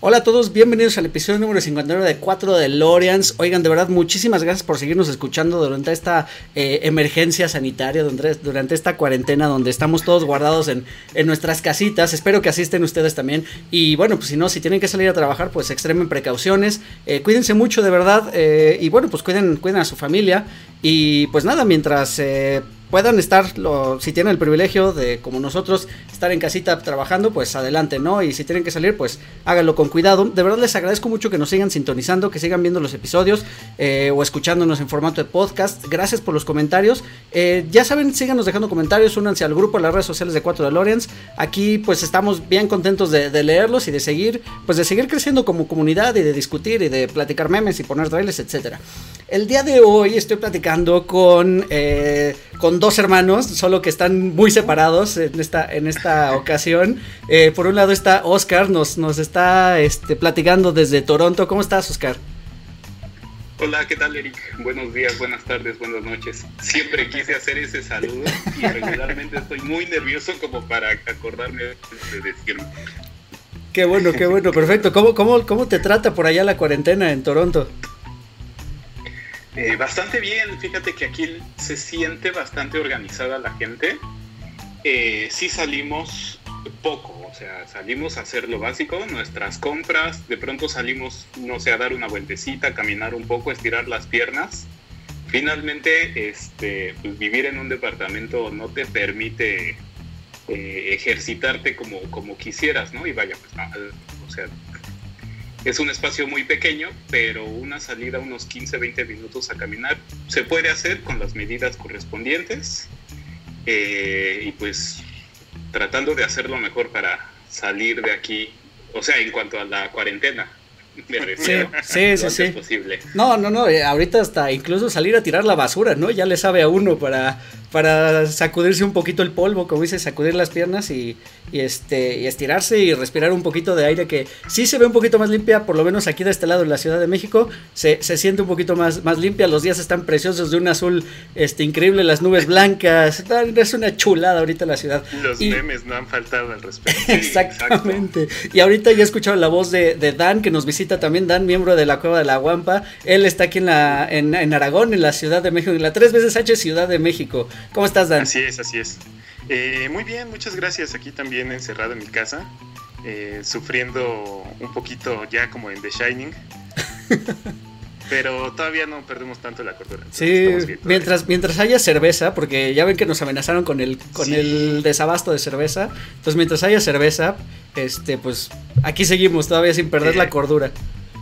Hola a todos, bienvenidos al episodio número 59 de 4 de Lorians. Oigan, de verdad, muchísimas gracias por seguirnos escuchando durante esta eh, emergencia sanitaria, durante, esta cuarentena donde estamos todos guardados en, en, nuestras casitas. Espero que asisten ustedes también. Y bueno, pues si no, si tienen que salir a trabajar, pues extremen precauciones. Eh, cuídense mucho, de verdad. Eh, y bueno, pues cuiden, cuiden a su familia. Y pues nada, mientras puedan estar, si tienen el privilegio de, como nosotros, estar en casita trabajando, pues adelante, ¿no? Y si tienen que salir, pues háganlo con cuidado. De verdad les agradezco mucho que nos sigan sintonizando, que sigan viendo los episodios eh, o escuchándonos en formato de podcast. Gracias por los comentarios. Eh, ya saben, síganos dejando comentarios, únanse al grupo, a las redes sociales de 4 de Lorenz. Aquí pues estamos bien contentos de, leerlos y de seguir, pues de seguir creciendo como comunidad y de discutir y de platicar memes y poner trailers, etcétera. El día de hoy estoy platicando con, eh, con dos hermanos, solo que están muy separados en esta, en esta ocasión. Eh, por un lado está Oscar, nos, nos está este, platicando desde Toronto. ¿Cómo estás, Oscar? Hola, ¿qué tal, Eric? Buenos días, buenas tardes, buenas noches. Siempre quise hacer ese saludo y regularmente estoy muy nervioso como para acordarme de decirlo. Qué bueno, qué bueno, perfecto. ¿Cómo, cómo, cómo te trata por allá la cuarentena en Toronto? Eh, bastante bien, fíjate que aquí se siente bastante organizada la gente. Eh, sí salimos poco, o sea, salimos a hacer lo básico, nuestras compras, de pronto salimos, no sé, a dar una vueltecita, caminar un poco, estirar las piernas. Finalmente, este, pues, vivir en un departamento no te permite eh, ejercitarte como, como quisieras, ¿no? Y vaya, pues, o sea, es un espacio muy pequeño, pero una salida unos 15, 20 minutos a caminar se puede hacer con las medidas correspondientes eh, y pues tratando de hacer lo mejor para salir de aquí, o sea, en cuanto a la cuarentena. sí, sí, sí, sí. Posible. No, no, no, eh, ahorita hasta incluso salir a tirar la basura, ¿no? Ya le sabe a uno para para sacudirse un poquito el polvo, como dice, sacudir las piernas y, este, y estirarse y respirar un poquito de aire que sí se ve un poquito más limpia, por lo menos aquí de este lado en la Ciudad de México, se, siente un poquito más, más limpia, los días están preciosos de un azul este, increíble, las nubes blancas, es una chulada ahorita la ciudad. Los memes no han faltado al respecto. Exactamente. y ahorita ya he escuchado la voz de, Dan, que nos visita también, Dan, miembro de la Cueva de la Guampa, él está aquí en, la, en, en Aragón, en la Ciudad de México, en la tres veces H Ciudad de México. ¿Cómo estás, Dan? Así es, así es. Eh, muy bien, muchas gracias. Aquí también encerrado en mi casa, eh, sufriendo un poquito ya como en The Shining. Pero todavía no perdemos tanto la cordura. Sí, mientras, mientras haya cerveza, porque ya ven que nos amenazaron con el, con el desabasto de cerveza. Entonces, mientras haya cerveza, este, pues aquí seguimos todavía sin perder la cordura.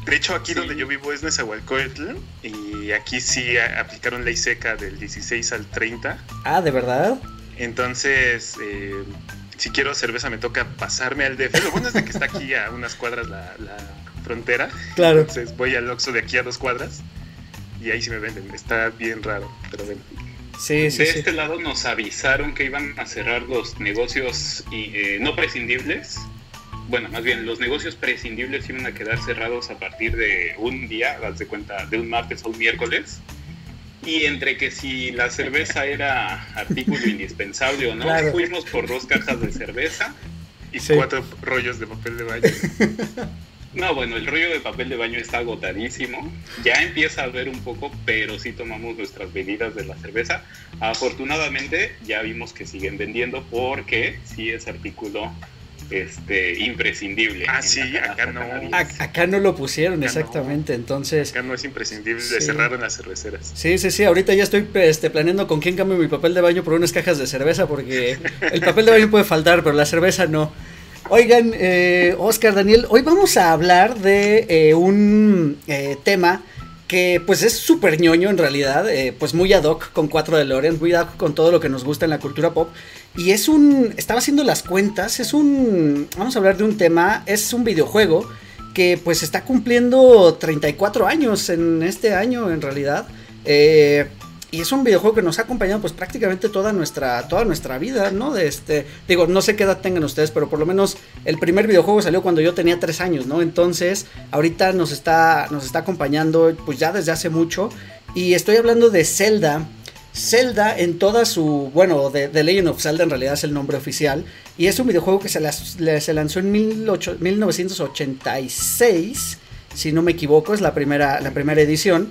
De hecho, aquí donde yo vivo es Nezahualcóyotl y aquí sí aplicaron ley seca del 16 al 30. Ah, ¿de verdad? Entonces, eh, si quiero cerveza me toca pasarme al DF. Lo bueno es de que está aquí a unas cuadras la, frontera. Claro. Entonces voy al Oxxo de aquí a dos cuadras y ahí sí me venden. Está bien raro, pero ven. Sí, sí, de este lado nos avisaron que iban a cerrar los negocios y, eh, no prescindibles bueno, más bien los negocios prescindibles iban a quedar cerrados a partir de un día, de cuenta, de un martes a un miércoles. Y entre que si la cerveza era artículo indispensable o no, fuimos por dos cajas de cerveza y cuatro rollos de papel de baño. No, bueno, el rollo de papel de baño está agotadísimo. Ya empieza a ver un poco, pero sí tomamos nuestras bebidas de la cerveza. Afortunadamente ya vimos que siguen vendiendo porque sí es artículo este imprescindible. Ah, sí, acá no. Acá no lo pusieron, exactamente. Entonces. Acá no es imprescindible, sí. cerraron las cerveceras. Sí, sí, sí. Ahorita ya estoy este, planeando con quién cambio mi papel de baño por unas cajas de cerveza, porque el papel de baño puede faltar, pero la cerveza no. Oigan, eh, Oscar, Daniel, hoy vamos a hablar de eh, un eh, tema que pues es súper ñoño en realidad, eh, pues muy ad hoc con 4 de Loren, muy ad hoc con todo lo que nos gusta en la cultura pop. Y es un, estaba haciendo las cuentas, es un, vamos a hablar de un tema, es un videojuego que pues está cumpliendo 34 años en este año en realidad. Eh, y es un videojuego que nos ha acompañado pues prácticamente toda nuestra, toda nuestra vida, ¿no? De este, digo, no sé qué edad tengan ustedes, pero por lo menos el primer videojuego salió cuando yo tenía tres años, ¿no? Entonces, ahorita nos está, nos está acompañando pues ya desde hace mucho. Y estoy hablando de Zelda. Zelda en toda su, bueno, de, The Legend of Zelda en realidad es el nombre oficial. Y es un videojuego que se, lanzó en 1986, si no me equivoco, es la primera, la primera edición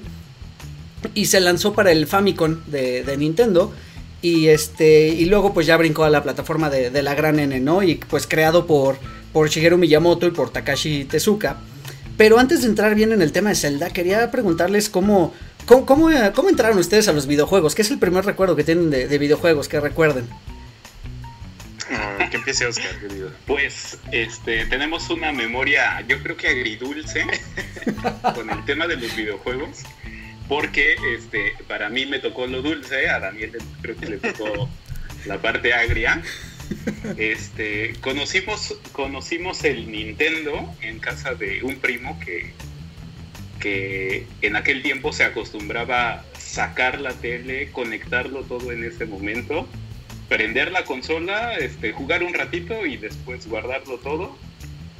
y se lanzó para el Famicom de, Nintendo. Y este. Y luego pues ya brincó a la plataforma de, la gran N, ¿no? Y pues creado por, por Shigeru Miyamoto y por Takashi Tezuka. Pero antes de entrar bien en el tema de Zelda, quería preguntarles cómo, cómo, cómo, entraron ustedes a los videojuegos. ¿Qué es el primer recuerdo que tienen de, videojuegos que recuerden? Ah, que empiece Oscar, querido. Pues este, tenemos una memoria, yo creo que agridulce, con el tema de los videojuegos porque este, para mí me tocó lo dulce, a Daniel creo que le tocó la parte agria. Este, conocimos, conocimos el Nintendo en casa de un primo que, que en aquel tiempo se acostumbraba sacar la tele, conectarlo todo en ese momento, prender la consola, este, jugar un ratito y después guardarlo todo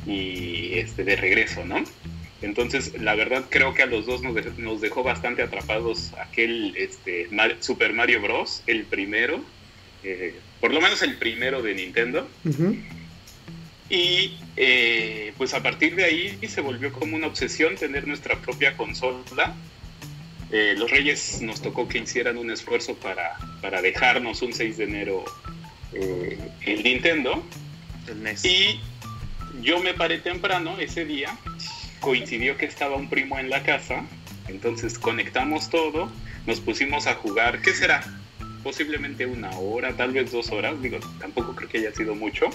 y este, de regreso, ¿no? Entonces, la verdad creo que a los dos nos dejó, bastante atrapados aquel este, Super Mario Bros., el primero, eh, por lo menos el primero de Nintendo. Y eh, pues a partir de ahí se volvió como una obsesión tener nuestra propia consola. Eh, los Reyes nos tocó que hicieran un esfuerzo para, para dejarnos un 6 de enero el Nintendo. El e Y yo me paré temprano ese día coincidió que estaba un primo en la casa, entonces conectamos todo, nos pusimos a jugar, ¿qué será? Posiblemente una hora, tal vez dos horas, digo, tampoco creo que haya sido mucho.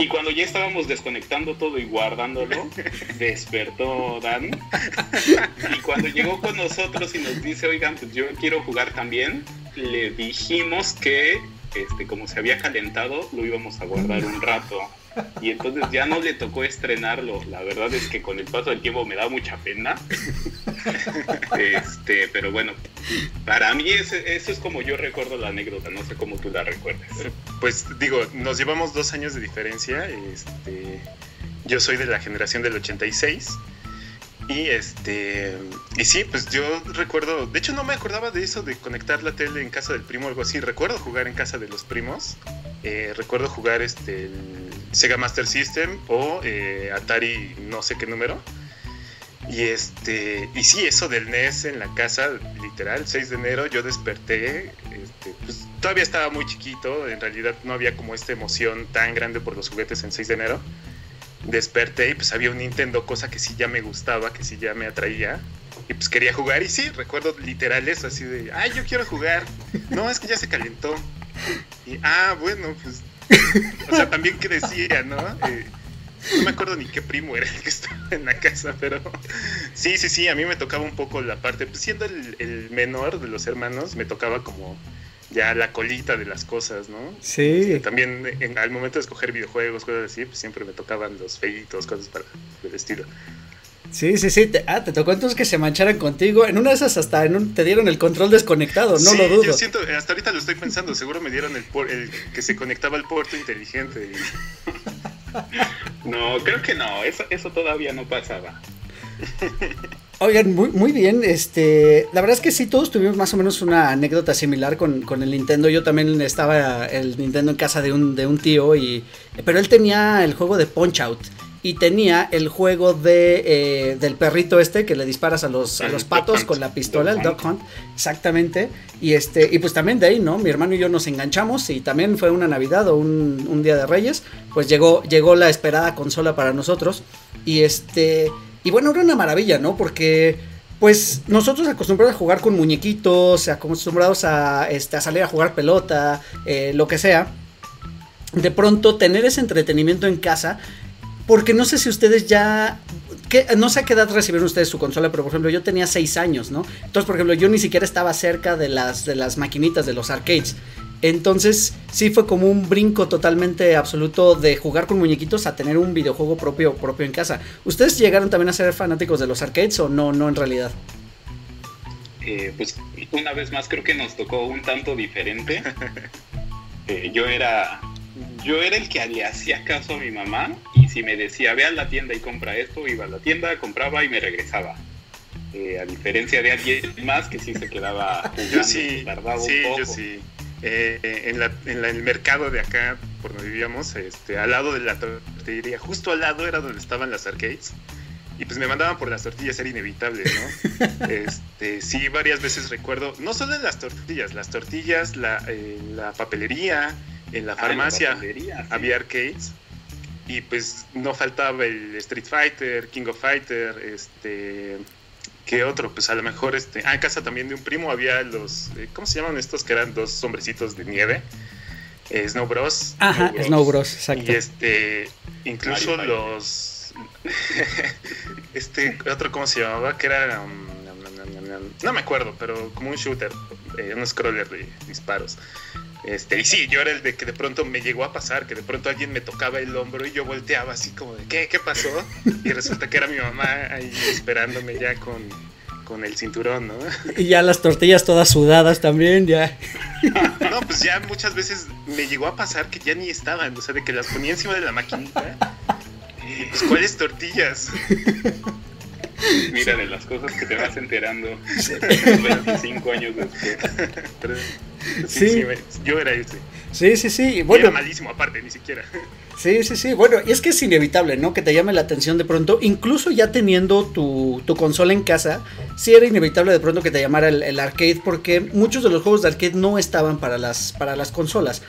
Y cuando ya estábamos desconectando todo y guardándolo, despertó Dan. Y cuando llegó con nosotros y nos dice, oigan, pues yo quiero jugar también, le dijimos que, este, como se había calentado, lo íbamos a guardar un rato y entonces ya no le tocó estrenarlo. La verdad es que con el paso del tiempo me da mucha pena. Este, pero bueno, para mí eso, es como yo recuerdo la anécdota, no sé cómo tú la recuerdas. Pues digo, nos llevamos dos años de diferencia. Este, yo soy de la generación del 86 y este. Y sí, pues yo recuerdo. De hecho, no me acordaba de eso de conectar la tele en casa del primo o algo así. Recuerdo jugar en casa de los primos. Eh, recuerdo jugar este el Sega Master System o eh, Atari no sé qué número. Y este. Y sí, eso del NES en la casa, literal, 6 de enero, yo desperté. Este, pues, todavía estaba muy chiquito. En realidad no había como esta emoción tan grande por los juguetes en 6 de enero desperté y pues había un Nintendo, cosa que sí ya me gustaba, que sí ya me atraía. Y pues quería jugar y sí, recuerdo literal eso, así de, ay, yo quiero jugar. No, es que ya se calentó. Y, ah, bueno, pues... O sea, también que decía, ¿no? Eh, no me acuerdo ni qué primo era el que estaba en la casa, pero sí, sí, sí, a mí me tocaba un poco la parte, pues siendo el, el menor de los hermanos, me tocaba como ya la colita de las cosas, ¿no? Sí. también en, al momento de escoger videojuegos, cosas así, pues siempre me tocaban los feitos, cosas para el estilo. Sí, sí, sí. ah, te tocó entonces que se mancharan contigo. En una de esas hasta en te dieron el control desconectado, no lo dudo. Yo siento, hasta ahorita lo estoy pensando, seguro me dieron el, el que se conectaba al puerto inteligente. no, creo que no, eso, eso todavía no pasaba. Oigan, muy, muy bien, este, la verdad es que sí, todos tuvimos más o menos una anécdota similar con, el Nintendo, yo también estaba el Nintendo en casa de un, de un tío, y, pero él tenía el juego de Punch Out, y tenía el juego de eh, del perrito este que le disparas a los, a los patos con la pistola, el Dog Hunt, exactamente. Y este, y pues también de ahí, ¿no? Mi hermano y yo nos enganchamos y también fue una Navidad o un, un día de Reyes, pues llegó, llegó la esperada consola para nosotros. Y este. Y bueno, era una maravilla, ¿no? Porque pues nosotros acostumbrados a jugar con muñequitos, acostumbrados a, este, a salir a jugar pelota, eh, lo que sea, de pronto tener ese entretenimiento en casa, porque no sé si ustedes ya... no sé a qué edad recibieron ustedes su consola, pero por ejemplo yo tenía 6 años, ¿no? Entonces, por ejemplo, yo ni siquiera estaba cerca de las, de las maquinitas de los arcades. Entonces sí fue como un brinco totalmente absoluto de jugar con muñequitos a tener un videojuego propio, propio en casa. ¿Ustedes llegaron también a ser fanáticos de los arcades o no, no en realidad? eh, pues una vez más creo que nos tocó un tanto diferente. Eh, yo era yo era el que le hacía caso a mi mamá y si me decía ve a la tienda y compra esto, iba a la tienda, compraba y me regresaba. Eh, a diferencia de alguien más que sí se quedaba jugando, yo sí, sí, Yo sí. En, en el mercado de acá, por donde vivíamos, este, al lado de la tortillería, justo al lado era donde estaban las arcades y pues me mandaban por las tortillas, era inevitable, ¿no? este, sí, varias veces recuerdo, no solo en las tortillas, las tortillas, la, la papelería, en la ah, farmacia había arcades y pues no faltaba el Street Fighter, King of Fighter, este, ¿qué otro? Pues a lo mejor, este, ah, en casa también de un primo había los, eh, ¿cómo se llaman estos? Que eran dos hombrecitos de nieve. Eh, Snow Bros. Ajá, Snow Bros, exacto. Y este, incluso los este otro, ¿cómo se llamaba? Que era. Um, no me acuerdo, pero como un shooter, eh, un scroller de disparos. Este, y sí, yo era el de que de pronto me llegó a pasar, que de pronto alguien me tocaba el hombro y yo volteaba así como de, ¿qué? ¿Qué pasó? Y resulta que era mi mamá ahí esperándome ya con, con el cinturón, ¿no? Y ya las tortillas todas sudadas también, ya. No, pues ya muchas veces me llegó a pasar que ya ni estaban, o sea, de que las ponía encima de la maquinita pues, ¿cuáles tortillas? Mira, de las cosas que te vas enterando 25 años después. Sí, sí. yo era ese. Sí, sí, sí. Bueno, era malísimo aparte, ni siquiera. Sí, sí, sí. Bueno, y es que es inevitable, ¿no? Que te llame la atención de pronto, incluso ya teniendo tu, tu consola en casa, sí era inevitable de pronto que te llamara el, el, arcade, porque muchos de los juegos de arcade no estaban para las, para las consolas.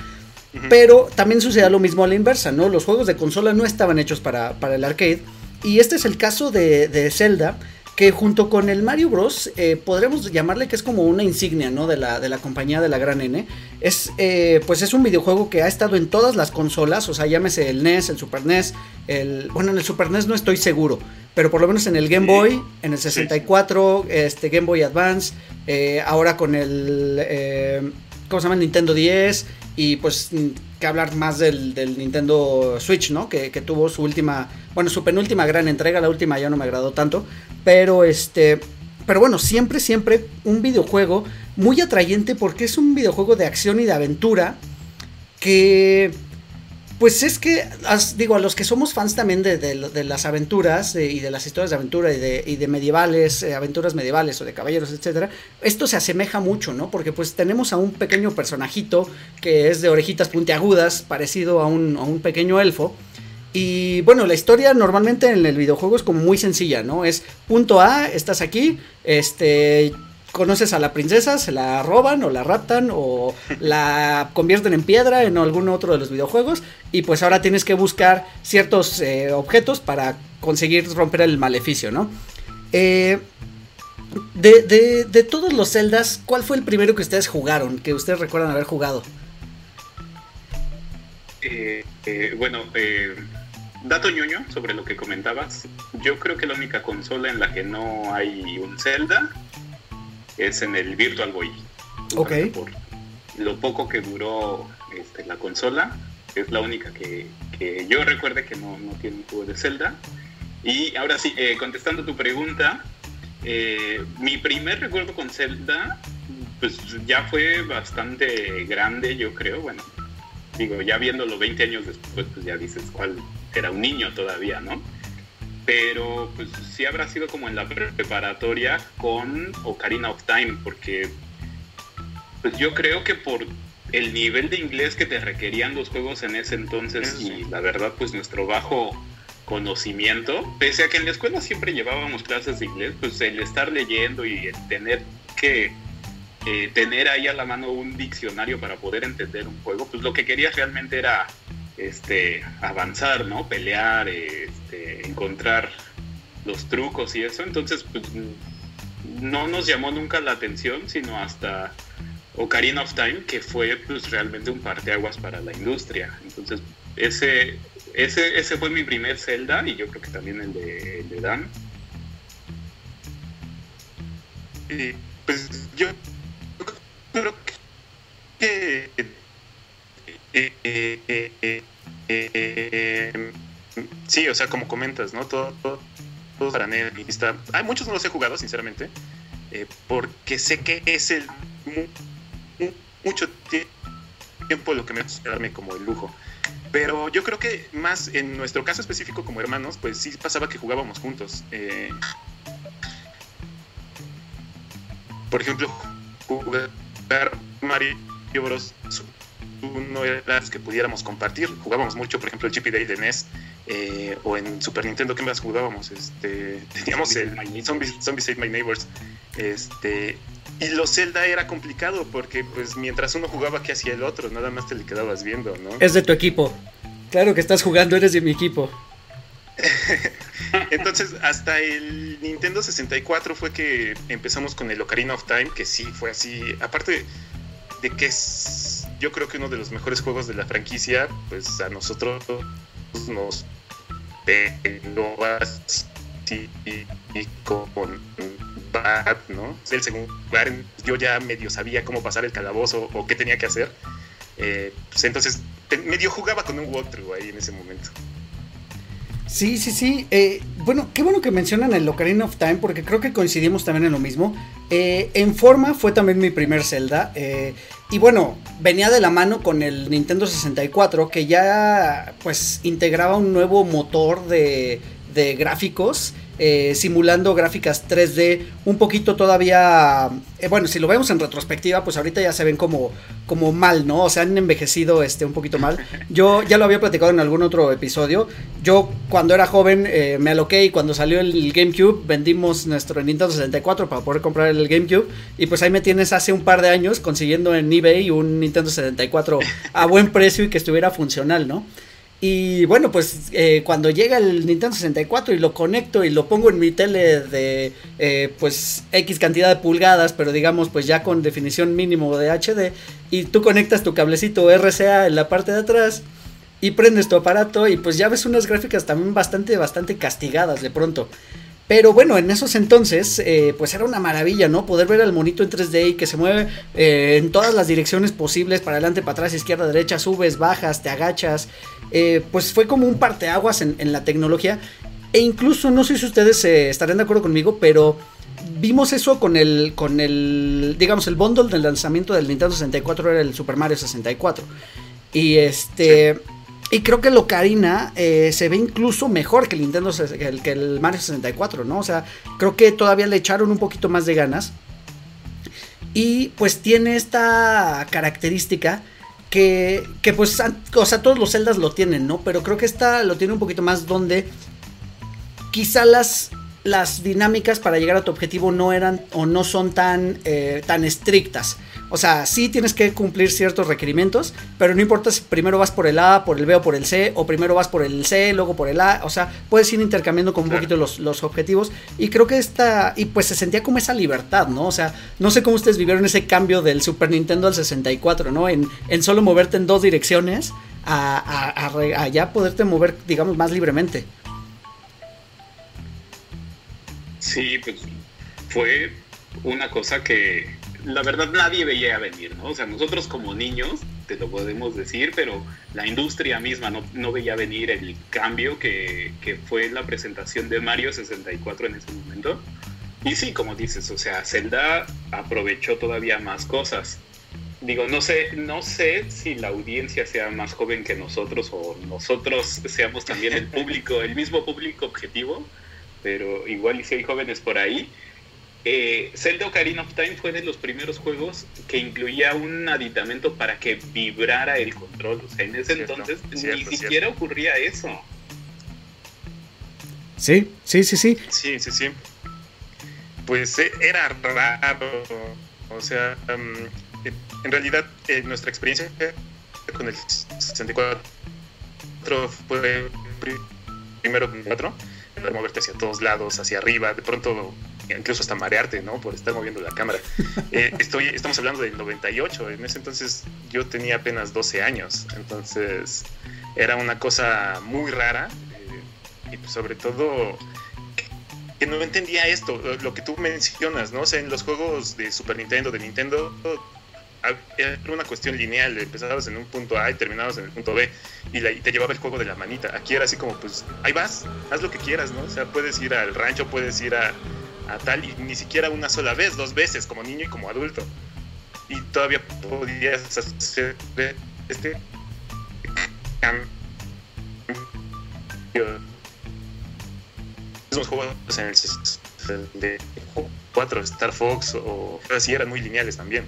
Pero también sucedía lo mismo a la inversa, ¿no? Los juegos de consola no estaban hechos para, el arcade. Y este es el caso de, Zelda, que junto con el Mario Bros. Eh, podremos llamarle que es como una insignia, ¿no? De la, de la compañía de la gran N. Es, eh, pues es un videojuego que ha estado en todas las consolas, o sea, llámese el NES, el Super NES, el... Bueno, en el Super NES no estoy seguro, pero por lo menos en el Game Boy, en el 64, este, Game Boy Advance, eh, ahora con el... ¿Cómo se llama? Nintendo 10 y pues que hablar más del, Nintendo Switch, ¿no? Que, tuvo su última, bueno, su penúltima gran entrega, la última ya no me agradó tanto, pero este, pero bueno, siempre, siempre un videojuego muy atrayente porque es un videojuego de acción y de aventura que pues es que, digo, a los que somos fans también de, las aventuras y de las historias de aventura y de, medievales, eh, aventuras medievales o de caballeros, etcétera, esto se asemeja mucho, ¿no? Porque pues tenemos a un pequeño personajito que es de orejitas puntiagudas, parecido a un, a un pequeño elfo. Y bueno, la historia normalmente en el videojuego es como muy sencilla, ¿no? Es punto A, estás aquí, este, conoces a la princesa, se la roban o la raptan o la convierten en piedra en algún otro de los videojuegos y pues ahora tienes que buscar ciertos eh, objetos para conseguir romper el maleficio, ¿no? Eh, de, todos los celdas, ¿cuál fue el primero que ustedes jugaron, que ustedes recuerdan haber jugado? Eh, bueno, dato ñoño sobre lo que comentabas. Yo creo que la única consola en la que no hay un Zelda es en el Virtual Boy. Ok. Por lo poco que duró este, la consola, es la única que, yo recuerde que no, tiene un juego de Zelda. Y ahora sí, eh, contestando tu pregunta, eh, mi primer recuerdo con Zelda, pues ya fue bastante grande, yo creo. Bueno, digo, ya viéndolo 20 años después, pues ya dices cuál era un niño todavía, ¿no? Pero pues sí habrá sido como en la preparatoria con Ocarina of Time, porque pues yo creo que por el nivel de inglés que te requerían los juegos en ese entonces y la verdad pues nuestro bajo conocimiento, pese a que en la escuela siempre llevábamos clases de inglés, pues el estar leyendo y el tener que eh, tener ahí a la mano un diccionario para poder entender un juego, pues lo que querías realmente era este, avanzar, ¿no? Pelear, este, encontrar los trucos y eso. Entonces, pues, no nos llamó nunca la atención, sino hasta Ocarina of Time, que fue pues, realmente un parteaguas para la industria. Entonces, ese, ese, ese fue mi primer Zelda y yo creo que también el de, Dan. Y pues yo creo que eh, eh, eh, sí, o sea, como comentas, ¿no? Todo, todo, para Hay muchos no los he jugado, sinceramente. eh, porque sé que es el mucho tiempo lo que me hace darme como el lujo. Pero yo creo que más en nuestro caso específico como hermanos, pues sí pasaba que jugábamos juntos. Eh, por ejemplo, jugar Mario Bros. No era que pudiéramos compartir. Jugábamos mucho, por ejemplo, el Chippy Day de NES eh, o en Super Nintendo, ¿qué más jugábamos? Este, teníamos el Zombies, Zombies Save My Neighbors. Este, y los Zelda era complicado porque pues mientras uno jugaba, ¿qué hacía el otro? Nada más te le quedabas viendo, ¿no? Es de tu equipo. Claro que estás jugando, eres de mi equipo. Entonces, hasta el Nintendo 64 fue que empezamos con el Ocarina of Time, que sí fue así. Aparte de que es, yo creo que uno de los mejores juegos de la franquicia, pues a nosotros nos pegó así con ¿no? El segundo lugar, yo ya medio sabía cómo pasar el calabozo o qué tenía que hacer. Eh, pues entonces medio jugaba con un walkthrough ahí en ese momento. Sí, sí, sí. Eh, bueno, qué bueno que mencionan el Ocarina of Time porque creo que coincidimos también en lo mismo. Eh, en forma fue también mi primer Zelda. Y bueno, venía de la mano con el Nintendo 64 que ya pues integraba un nuevo motor de, de gráficos eh, simulando gráficas 3D, un poquito todavía, eh, bueno, si lo vemos en retrospectiva, pues ahorita ya se ven como, como mal, ¿no? O sea, han envejecido este, un poquito mal. Yo ya lo había platicado en algún otro episodio. Yo cuando era joven eh, me aloqué y cuando salió el GameCube vendimos nuestro Nintendo 64 para poder comprar el GameCube y pues ahí me tienes hace un par de años consiguiendo en eBay un Nintendo 64 a buen precio y que estuviera funcional, ¿no? Y bueno, pues eh, cuando llega el Nintendo 64 y lo conecto y lo pongo en mi tele de eh, pues X cantidad de pulgadas, pero digamos pues ya con definición mínimo de HD, y tú conectas tu cablecito RCA en la parte de atrás y prendes tu aparato y pues ya ves unas gráficas también bastante, bastante castigadas de pronto. Pero bueno, en esos entonces, eh, pues era una maravilla, ¿no? Poder ver al monito en 3D y que se mueve eh, en todas las direcciones posibles, para adelante, para atrás, izquierda, derecha, subes, bajas, te agachas. Eh, pues fue como un parteaguas en, la tecnología. E incluso, no sé si ustedes estarán de acuerdo conmigo, pero vimos eso con el, con el, digamos, el bundle del lanzamiento del Nintendo 64 era el Super Mario 64. Y este... Y creo que el Ocarina eh, se ve incluso mejor que el Nintendo que el, que el Mario 64, ¿no? O sea, creo que todavía le echaron un poquito más de ganas. Y pues tiene esta característica que, que pues, o sea, todos los Zeldas lo tienen, ¿no? Pero creo que esta lo tiene un poquito más donde quizá las, las dinámicas para llegar a tu objetivo no eran o no son tan, eh, tan estrictas. O sea, sí tienes que cumplir ciertos requerimientos, pero no importa si primero vas por el A, por el B o por el C, o primero vas por el C, luego por el A. O sea, puedes ir intercambiando con un poquito los, objetivos. Y creo que esta, y pues se sentía como esa libertad, ¿no? O sea, no sé cómo ustedes vivieron ese cambio del Super Nintendo al 64, ¿no? En, en solo moverte en dos direcciones a, a, a ya poderte mover, digamos, más libremente. Sí, pues fue una cosa que la verdad nadie veía venir, ¿no? O sea, nosotros como niños, te lo podemos decir, pero la industria misma no, veía venir el cambio que, que, fue la presentación de Mario 64 en ese momento. Y sí, como dices, o sea, Zelda aprovechó todavía más cosas. Digo, no sé, no sé si la audiencia sea más joven que nosotros o nosotros seamos también el público, el mismo público objetivo, pero igual y si hay jóvenes por ahí eh, Zelda Ocarina of Time fue de los primeros juegos que incluía un aditamento para que vibrara el control. O sea, en ese entonces ni siquiera ocurría eso. Sí, sí, sí, sí. Sí, sí, sí. Pues eh, era raro. O sea, mm, en realidad eh, nuestra experiencia con el 64 fue primero 4 moverte hacia todos lados, hacia arriba, de pronto incluso hasta marearte, ¿no? Por estar moviendo la cámara. Eh, estoy, estamos hablando del 98, en ese entonces yo tenía apenas 12 años, entonces era una cosa muy rara eh, y pues sobre todo que no entendía esto, lo que tú mencionas, ¿no? O sea, en los juegos de Super Nintendo, de Nintendo, era una cuestión lineal, empezabas en un punto A y terminabas en el punto B y, te llevaba el juego de la manita. Aquí era así como, pues, ahí vas, haz lo que quieras, ¿no? O sea, puedes ir al rancho, puedes ir a, a tal y ni siquiera una sola vez, dos veces, como niño y como adulto. Y todavía podías hacer este cambio mismos juegos en el de 4 Star Fox o así eran muy lineales también.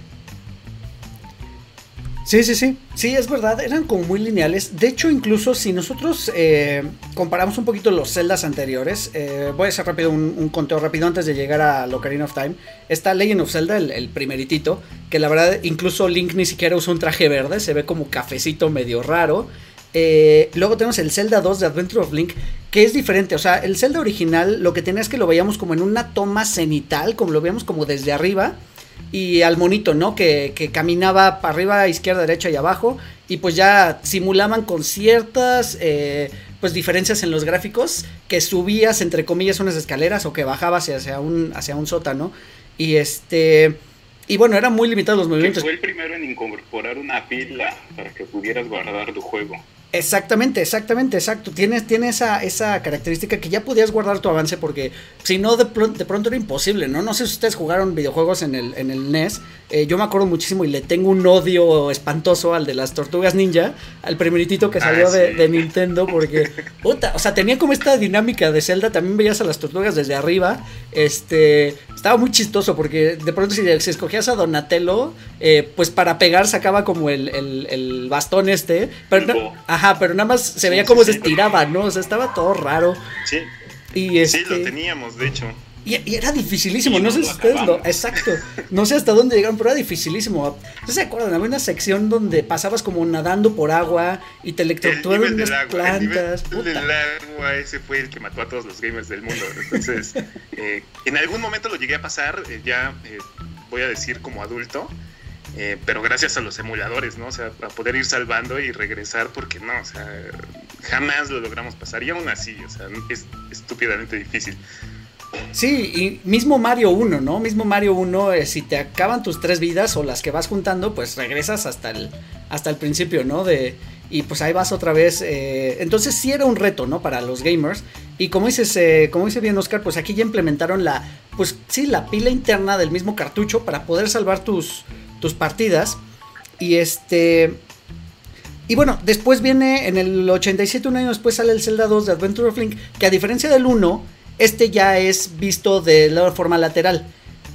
Sí, sí, sí. Sí, es verdad, eran como muy lineales. De hecho, incluso si nosotros eh, comparamos un poquito los celdas anteriores, eh, voy a hacer rápido un, conteo rápido antes de llegar a Ocarina of Time. Está Legend of Zelda, el, el, primeritito, que la verdad incluso Link ni siquiera usa un traje verde, se ve como cafecito medio raro. Eh, luego tenemos el Zelda 2 de Adventure of Link, que es diferente. O sea, el Zelda original lo que tenía es que lo veíamos como en una toma cenital, como lo veíamos como desde arriba y al monito, ¿no? Que, caminaba para arriba, izquierda, derecha y abajo. Y pues ya simulaban con ciertas eh, pues diferencias en los gráficos que subías entre comillas unas escaleras o que bajabas hacia un, hacia un sótano. Y este... Y bueno, eran muy limitados los movimientos. fue el primero en incorporar una pila para que pudieras guardar tu juego. Exactamente, exactamente, exacto. Tienes, tiene esa, esa característica que ya podías guardar tu avance porque si no de, de, pronto era imposible, ¿no? No sé si ustedes jugaron videojuegos en el, en el NES. Eh, yo me acuerdo muchísimo y le tengo un odio espantoso al de las tortugas ninja, al primeritito que salió ah, de, Nintendo porque, puta, o sea, tenía como esta dinámica de Zelda, también veías a las tortugas desde arriba. Este, estaba muy chistoso porque de pronto si, escogías a Donatello, eh, pues para pegar sacaba como el, el, bastón este. Pero ajá, pero nada más se veía como se estiraba, ¿no? O sea, estaba todo raro. Sí. Y sí, lo este teníamos, de hecho. Y, era dificilísimo, no sé si ustedes lo. Exacto. No sé hasta dónde llegaron, pero era dificilísimo. ¿No se acuerdan? Había una sección donde pasabas como nadando por agua y te electrocutabas unas plantas. El nivel del agua, ese fue el que mató a todos los gamers del mundo. Entonces, eh, en algún momento lo llegué a pasar, eh, ya eh, voy a decir como adulto. Pero gracias a los emuladores, ¿no? O sea, a poder ir salvando y regresar, porque no, o sea, jamás lo logramos pasar. Y aún así, o sea, es estúpidamente difícil. Sí, y mismo Mario 1, ¿no? Mismo Mario 1, eh, si te acaban tus tres vidas o las que vas juntando, pues regresas hasta el, hasta el principio, ¿no? De, y pues ahí vas otra vez. Eh, entonces sí era un reto, ¿no? Para los gamers. Y como dices, eh, como dice bien Oscar, pues aquí ya implementaron la, pues sí, la pila interna del mismo cartucho para poder salvar tus, tus partidas. Y este... Y bueno, después viene en el 87, un año después sale el Zelda 2 de Adventure of Link, que a diferencia del 1, este ya es visto de la forma lateral.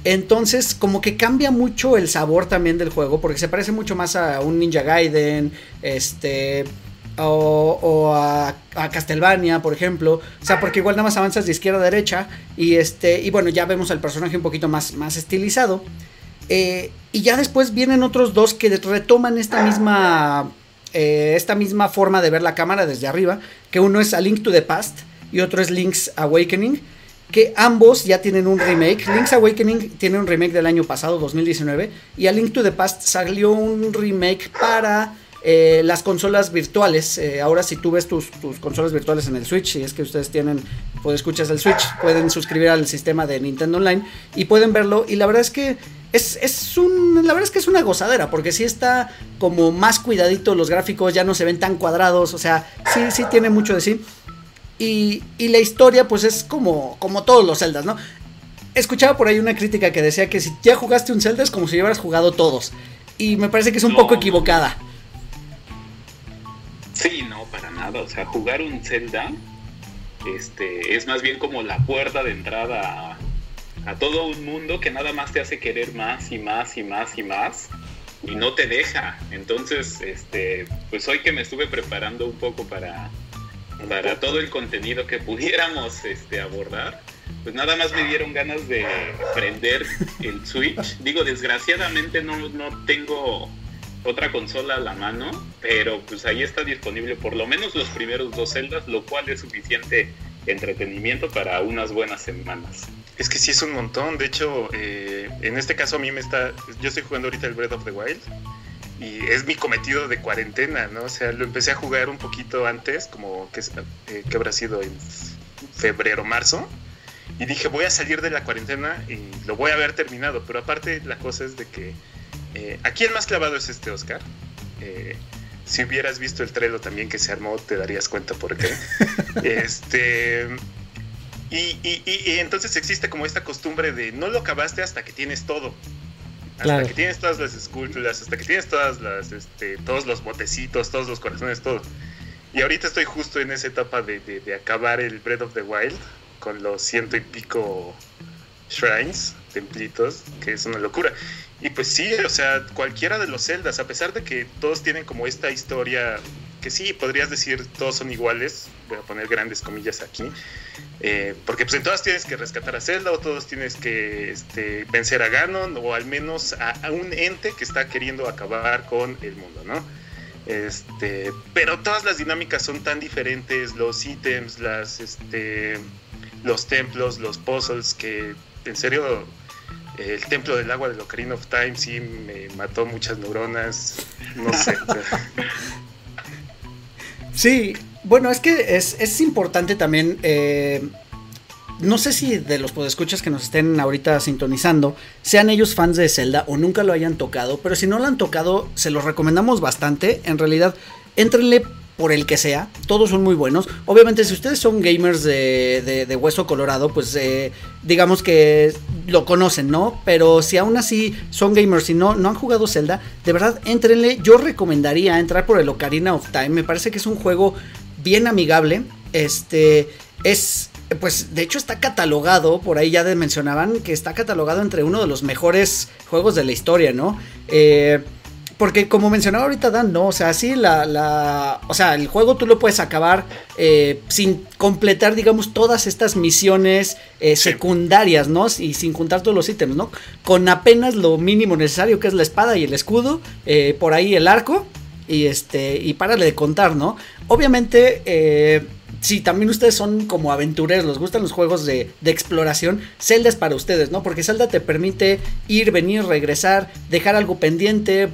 Entonces, como que cambia mucho el sabor también del juego, porque se parece mucho más a un Ninja Gaiden, este, o, a, Castlevania, por ejemplo. O sea, porque igual nada más avanzas de izquierda a derecha, y este, y bueno, ya vemos al personaje un poquito más, más estilizado. Eh, y ya después vienen otros dos que retoman esta misma, eh, esta misma forma de ver la cámara desde arriba, que uno es A Link to the Past, y otro es Link's Awakening, que ambos ya tienen un remake. Link's Awakening tiene un remake del año pasado, 2019, y a Link to the Past salió un remake para eh, las consolas virtuales. Eh, ahora si tú ves tus, consolas virtuales en el Switch, si es que ustedes tienen, pues escuchas el Switch, pueden suscribir al sistema de Nintendo Online y pueden verlo. Y la verdad es que es, es, un, la verdad es que es una gozadera, porque sí está como más cuidadito los gráficos, ya no se ven tan cuadrados, o sea, sí, sí tiene mucho de sí. Y, la historia, pues es como, como todos los Zeldas, ¿no? Escuchaba por ahí una crítica que decía que si ya jugaste un Zelda es como si hubieras jugado todos. Y me parece que es un poco equivocada. Sí, no, para nada. O sea, jugar un Zelda este, es más bien como la puerta de entrada a, a, todo un mundo que nada más te hace querer más y más y más y más y no te deja. Entonces, este, pues hoy que me estuve preparando un poco para, para todo el contenido que pudiéramos este, abordar, pues nada más me dieron ganas de prender el Switch. Digo, desgraciadamente no, no tengo otra consola a la mano, pero pues ahí está disponible por lo menos los primeros dos celdas, lo cual es suficiente entretenimiento para unas buenas semanas. Es que sí es un montón, de hecho, eh, en este caso a mí me está, yo estoy jugando ahorita el Breath of the Wild y es mi cometido de cuarentena, ¿no? O sea, lo empecé a jugar un poquito antes, como que, eh, que habrá sido en febrero, marzo, y dije, voy a salir de la cuarentena y lo voy a haber terminado, pero aparte la cosa es de que eh, aquí el más clavado es este Oscar. Eh, si hubieras visto el trailer también que se armó, te darías cuenta por qué. este Y, y, entonces existe como esta costumbre de no lo acabaste hasta que tienes todo. Hasta que tienes todas las esculturas, hasta que tienes todas las, este, todos los botecitos, todos los corazones, todo. Y ahorita estoy justo en esa etapa de, de, acabar el Breath of the Wild con los ciento y pico shrines, templitos, que es una locura. Y pues sí, o sea, cualquiera de los celdas, a pesar de que todos tienen como esta historia, que sí, podrías decir todos son iguales, voy a poner grandes comillas aquí, eh, porque pues en todas tienes que rescatar a Zelda o todos tienes que este, vencer a Ganon o al menos a, un ente que está queriendo acabar con el mundo, ¿no? Este, pero todas las dinámicas son tan diferentes, los ítems, las, este, los templos, los puzzles, que en serio el templo del agua de Ocarina of Time sí me mató muchas neuronas, no sé. sí, bueno, es que es, importante también. Eh, no sé si de los podescuchas que nos estén ahorita sintonizando sean ellos fans de Zelda o nunca lo hayan tocado, pero si no lo han tocado, se los recomendamos bastante. En realidad, entrenle por el que sea, todos son muy buenos. Obviamente, si ustedes son gamers de, hueso colorado, pues eh, digamos que lo conocen, ¿no? Pero si aún así son gamers y no, no han jugado Zelda, de verdad, entrenle. Yo recomendaría entrar por el Ocarina of Time. Me parece que es un juego bien amigable. Este es, pues de hecho está catalogado, por ahí ya mencionaban, que está catalogado entre uno de los mejores juegos de la historia, ¿no? Eh, porque como mencionaba ahorita Dan, ¿no? O sea, sí, la, la o sea, el juego tú lo puedes acabar eh, sin completar, digamos, todas estas misiones eh, secundarias, ¿no? Y sin juntar todos los ítems, ¿no? Con apenas lo mínimo necesario, que es la espada y el escudo, por ahí el arco, y este, y párale de contar, ¿no? Obviamente, eh, si también ustedes son como aventureros, les gustan los juegos de, exploración, Zelda es para ustedes, ¿no? Porque Zelda te permite ir, venir, regresar, dejar algo pendiente,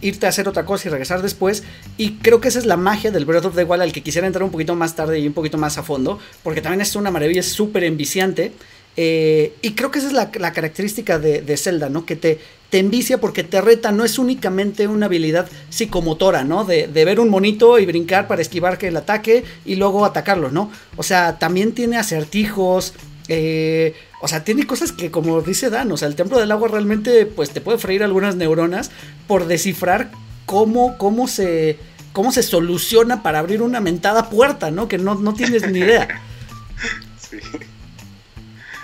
irte a hacer otra cosa y regresar después. Y creo que esa es la magia del Breath of the Wild al que quisiera entrar un poquito más tarde y un poquito más a fondo, porque también es una maravilla, súper enviciante. Eh, y creo que esa es la, característica de, Zelda, ¿no? Que te, te envicia porque te reta, no es únicamente una habilidad psicomotora, ¿no? De, ver un monito y brincar para esquivar que el ataque y luego atacarlo, ¿no? O sea, también tiene acertijos, eh, o sea, tiene cosas que, como dice Dan, o sea, el templo del agua realmente, pues te puede freír algunas neuronas por descifrar cómo, cómo se, cómo se soluciona para abrir una mentada puerta, ¿no? Que no, no tienes ni idea. Sí.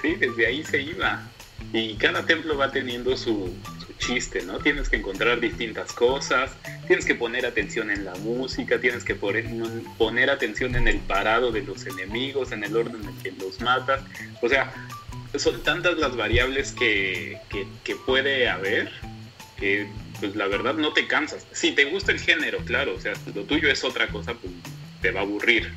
Sí, desde ahí se iba. Y cada templo va teniendo su, chiste, ¿no? Tienes que encontrar distintas cosas, tienes que poner atención en la música, tienes que poner, atención en el parado de los enemigos, en el orden en que los matas. O sea, son tantas las variables que, que, puede haber que pues la verdad no te cansas. Si te gusta el género, claro, o sea, lo tuyo es otra cosa, pues te va a aburrir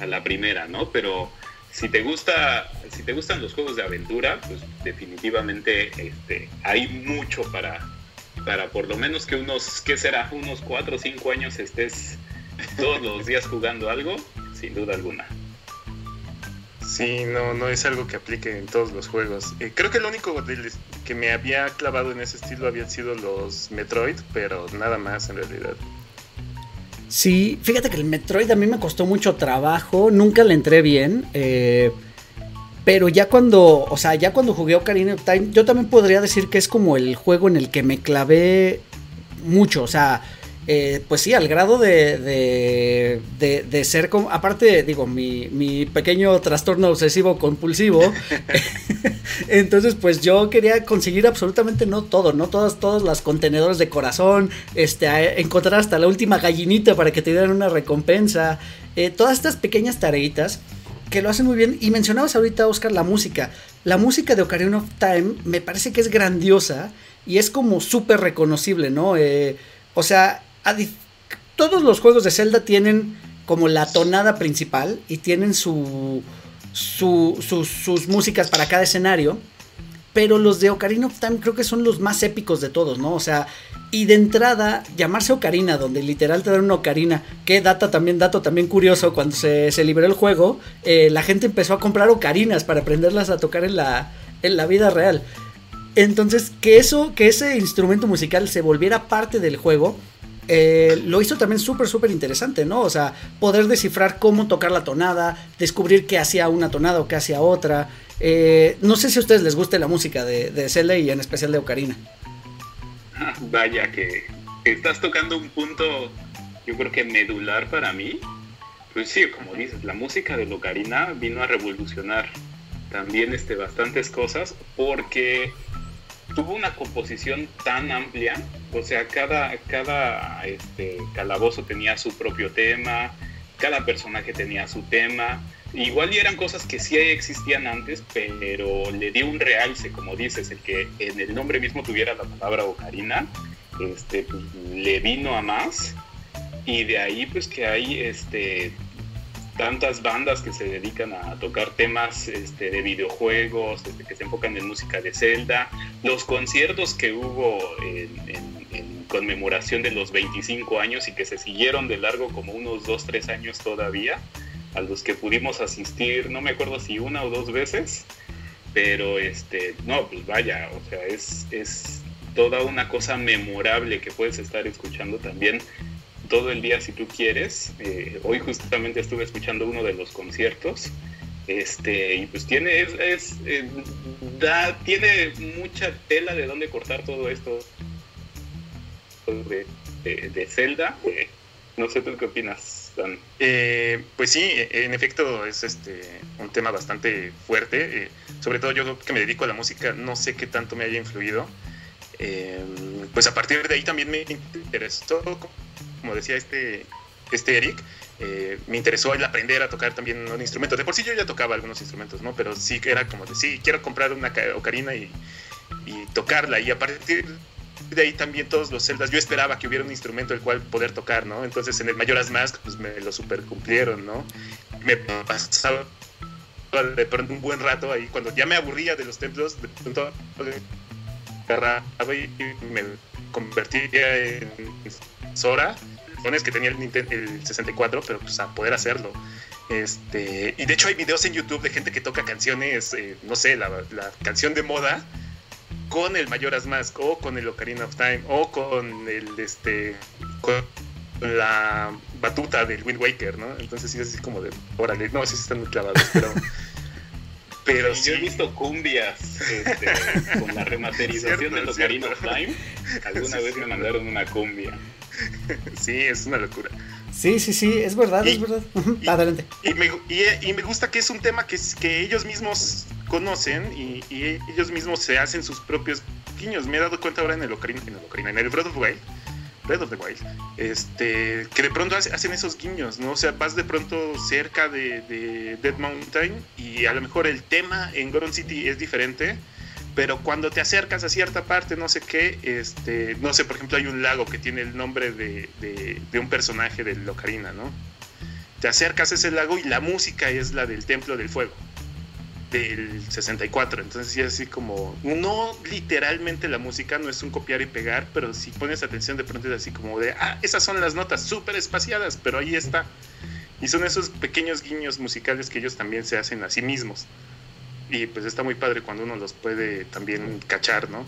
a la primera, ¿no? Pero si te gusta, si te gustan los juegos de aventura, pues definitivamente este, hay mucho para, para por lo menos que unos, ¿qué será? Unos 4 o 5 años estés todos los días jugando algo, sin duda alguna. Sí, no, no es algo que aplique en todos los juegos. Eh, creo que lo único que me había clavado en ese estilo habían sido los Metroid, pero nada más en realidad. Sí, fíjate que el Metroid a mí me costó mucho trabajo, nunca le entré bien. Eh, pero ya cuando, o sea, ya cuando jugué Ocarina of Time, yo también podría decir que es como el juego en el que me clavé mucho. O sea, eh, pues sí, al grado de, de, de, ser como, aparte, digo, mi, mi, pequeño trastorno obsesivo compulsivo, entonces pues yo quería conseguir absolutamente no todo, no todas, todos los contenedores de corazón, este, encontrar hasta la última gallinita para que te dieran una recompensa, eh, todas estas pequeñas tareitas que lo hacen muy bien. Y mencionabas ahorita, Oscar, la música. La música de Ocarina of Time me parece que es grandiosa y es como súper reconocible, ¿no? Eh, o sea, todos los juegos de Zelda tienen como la tonada principal y tienen su, sus, músicas para cada escenario. Pero los de Ocarina of Time creo que son los más épicos de todos, ¿no? O sea, y de entrada, llamarse Ocarina, donde literal te dan una Ocarina, que data también, dato también curioso, cuando se, se liberó el juego, eh, la gente empezó a comprar Ocarinas para aprenderlas a tocar en la, en la vida real. Entonces, que eso, que ese instrumento musical se volviera parte del juego, eh, lo hizo también súper, súper interesante, ¿no? O sea, poder descifrar cómo tocar la tonada, descubrir qué hacía una tonada o qué hacía otra. Eh, no sé si a ustedes les guste la música de, de y en especial de Ocarina. Vaya que estás tocando un punto, yo creo que medular para mí. Pues sí, como dices, la música de Ocarina vino a revolucionar también este, bastantes cosas porque tuvo una composición tan amplia, o sea, cada, cada este, calabozo tenía su propio tema, cada personaje tenía su tema, igual y eran cosas que sí existían antes, pero le dio un realce, como dices, el que en el nombre mismo tuviera la palabra ocarina, este, pues, le vino a más, y de ahí pues que hay este, tantas bandas que se dedican a tocar temas este, de videojuegos, este, que se enfocan en música de Zelda, los conciertos que hubo en, conmemoración de los 25 años y que se siguieron de largo como unos 2, 3 años todavía, a los que pudimos asistir, no me acuerdo si una o dos veces, pero este, no, pues vaya, o sea, es, es toda una cosa memorable que puedes estar escuchando también todo el día si tú quieres. Eh, hoy justamente estuve escuchando uno de los conciertos. Este, y pues tiene, es, eh, da, tiene mucha tela de dónde cortar todo esto de, de, Zelda. Eh, no sé tú qué opinas, Dan. pues sí, en efecto es este un tema bastante fuerte. sobre todo yo que me dedico a la música, no sé qué tanto me haya influido. pues a partir de ahí también me interesó como decía este, este Eric, eh, me interesó el aprender a tocar también un instrumento. De por sí yo ya tocaba algunos instrumentos, ¿no? Pero sí que era como de, sí, quiero comprar una ocarina y, tocarla. Y a partir de ahí también todos los celdas, yo esperaba que hubiera un instrumento el cual poder tocar, ¿no? Entonces en el Majora's Mask, pues me lo super cumplieron, ¿no? Me pasaba de pronto un buen rato ahí, cuando ya me aburría de los templos, de pronto agarraba y me convertía en Sora es que tenía el, el 64, pero pues a poder hacerlo. Este, y de hecho hay videos en YouTube de gente que toca canciones, eh, no sé, la, canción de moda con el Majora's Mask o con el Ocarina of Time o con el este con la batuta del Wind Waker, ¿no? Entonces sí es así como de, órale, no, sí están muy clavados, pero pero sí, yo he visto cumbias este, con la remasterización del Ocarina of Time. Alguna vez me mandaron una cumbia. sí, es una locura. Sí, sí, sí, es verdad, es verdad. Adelante. Y me, y, me, gusta que es un tema que, que ellos mismos conocen y, ellos mismos se hacen sus propios guiños. Me he dado cuenta ahora en el Ocarina, en el, Ocarina, en el Breath of the Wild, Breath of the Wild, este, que de pronto hacen esos guiños, ¿no? O sea, vas de pronto cerca de, de Dead Mountain y a lo mejor el tema en Goron City es diferente pero cuando te acercas a cierta parte, no sé qué, este, no sé, por ejemplo, hay un lago que tiene el nombre de, de, un personaje de Locarina, ¿no? Te acercas a ese lago y la música es la del Templo del Fuego, del 64. Entonces, sí, así como, no literalmente la música, no es un copiar y pegar, pero si pones atención, de pronto es así como de, ah, esas son las notas súper espaciadas, pero ahí está. Y son esos pequeños guiños musicales que ellos también se hacen a sí mismos y pues está muy padre cuando uno los puede también cachar, ¿no?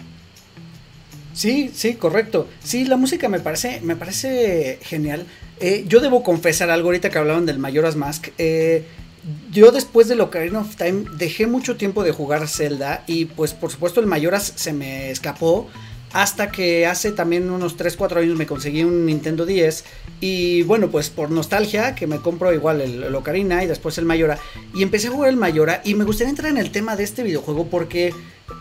Sí, sí, correcto. Sí, la música me parece, me parece genial. Eh, yo debo confesar algo ahorita que hablaban del Majora's Mask. Eh, yo después de Ocarina of Time dejé mucho tiempo de jugar Zelda y pues por supuesto el Majora's se me escapó hasta que hace también unos 3-4 años me conseguí un Nintendo 10 y bueno, pues por nostalgia que me compro igual el, Ocarina y después el Mayora y empecé a jugar el Mayora y me gustaría entrar en el tema de este videojuego porque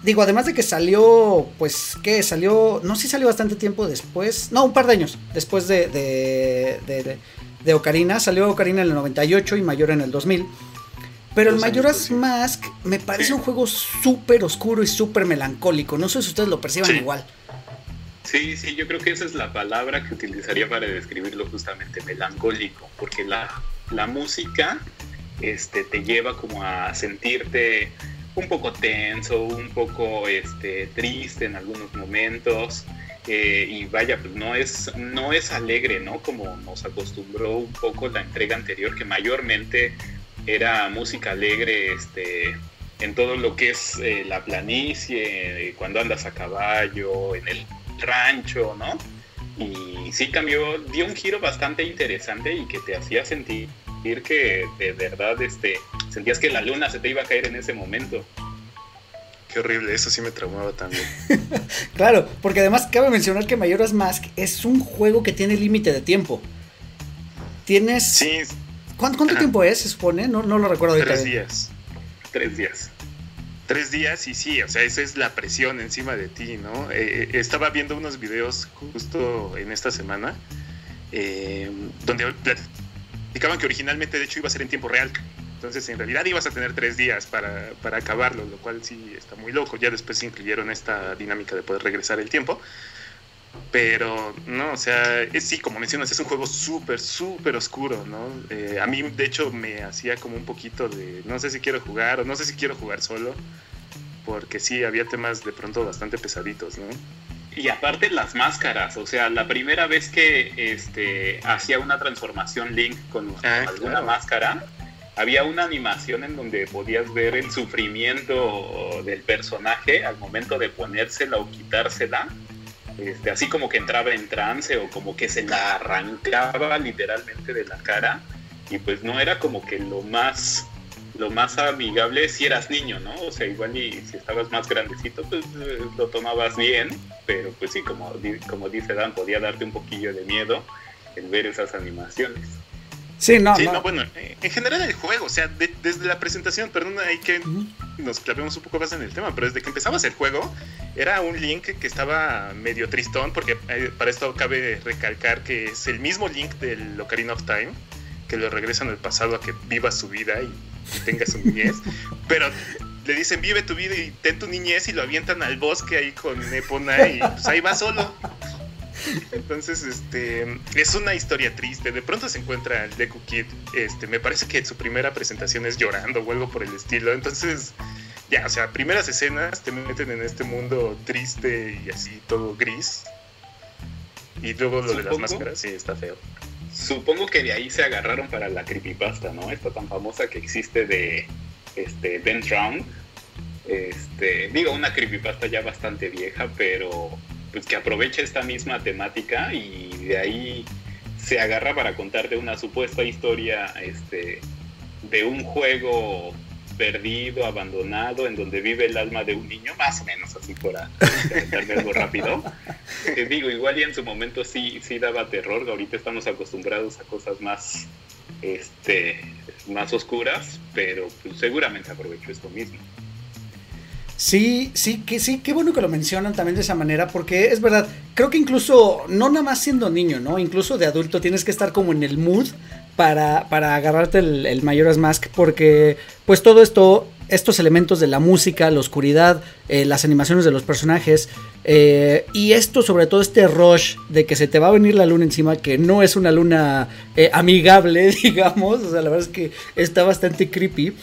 digo, además de que salió, pues ¿qué? Salió, no sé si salió bastante tiempo después, no, un par de años después de, de, de, Ocarina, salió Ocarina en el 98 y Mayora en el 2000. Pero el Majora's Mask me parece un juego súper oscuro y súper melancólico. No sé si ustedes lo perciban igual. Sí, sí, yo creo que esa es la palabra que utilizaría para describirlo justamente, melancólico, porque la, la música este, te lleva como a sentirte un poco tenso, un poco este, triste en algunos momentos. Eh, y vaya, pues no es, no es alegre, ¿no? Como nos acostumbró un poco la entrega anterior, que mayormente era música alegre, este, en todo lo que es eh, la planicie, cuando andas a caballo, en el rancho, ¿no? Y sí cambió, dio un giro bastante interesante y que te hacía sentir que de verdad este, sentías que la luna se te iba a caer en ese momento. Qué horrible, eso sí me traumaba también. claro, porque además cabe mencionar que Majora's Mask es un juego que tiene límite de tiempo. Tienes. Sí. ¿Cuánto, tiempo es, se supone? No, no lo recuerdo ahorita. Tres días. Tres días. Tres días y sí, o sea, esa es la presión encima de ti, ¿no? Eh, eh, estaba viendo unos videos justo en esta semana eh, donde platicaban que originalmente de hecho iba a ser en tiempo real. Entonces en realidad ibas a tener tres días para, para acabarlo, lo cual sí está muy loco. Ya después incluyeron esta dinámica de poder regresar el tiempo. Pero, no, o sea, es, sí, como mencionas, es un juego súper, súper oscuro, ¿no? Eh, a mí, de hecho, me hacía como un poquito de, no sé si quiero jugar o no sé si quiero jugar solo, porque sí, había temas de pronto bastante pesaditos, ¿no? Y aparte las máscaras, o sea, la primera vez que este, hacía una transformación Link con, ah, alguna máscara, había una animación en donde podías ver el sufrimiento del personaje al momento de ponérsela o quitársela este, así como que entraba en trance o como que se la arrancaba literalmente de la cara y pues no era como que lo más lo más amigable si eras niño, ¿no? O sea, igual y si estabas más grandecito, pues eh, lo tomabas bien, pero pues sí, como, como dice Dan, podía darte un poquillo de miedo el ver esas animaciones. Sí, no, sí, no. bueno, eh, en general el juego, o sea, desde la presentación, perdón, hay que nos clavemos un poco más en el tema, pero desde que empezabas el juego, era un link que estaba medio tristón, porque eh, para esto cabe recalcar que es el mismo link del Ocarina of Time, que lo regresan al pasado a que viva su vida y, tenga su niñez, pero le dicen vive tu vida y ten tu niñez y lo avientan al bosque ahí con Epona y pues ahí va solo. Entonces, este, es una historia triste. De pronto se encuentra el Deku Kid. Este, me parece que su primera presentación es llorando o algo por el estilo. Entonces, ya, o sea, primeras escenas te meten en este mundo triste y así todo gris. Y luego lo de las máscaras, sí, está feo. Supongo que de ahí se agarraron para la creepypasta, ¿no? Esta tan famosa que existe de este, Ben Drown. Este, digo, una creepypasta ya bastante vieja, pero pues que aproveche esta misma temática y de ahí se agarra para contarte una supuesta historia este, de un juego perdido, abandonado, en donde vive el alma de un niño, más o menos así para comentarme algo rápido. Te digo, igual y en su momento sí, sí daba terror, ahorita estamos acostumbrados a cosas más, este, más oscuras, pero pues, seguramente aprovecho esto mismo. Sí, sí, que sí, qué bueno que lo mencionan también de esa manera, porque es verdad, creo que incluso, no nada más siendo niño, ¿no? Incluso de adulto tienes que estar como en el mood para, para agarrarte el, el Mask, porque pues todo esto, estos elementos de la música, la oscuridad, eh, las animaciones de los personajes, eh, y esto sobre todo este rush de que se te va a venir la luna encima, que no es una luna eh, amigable, digamos, o sea, la verdad es que está bastante creepy.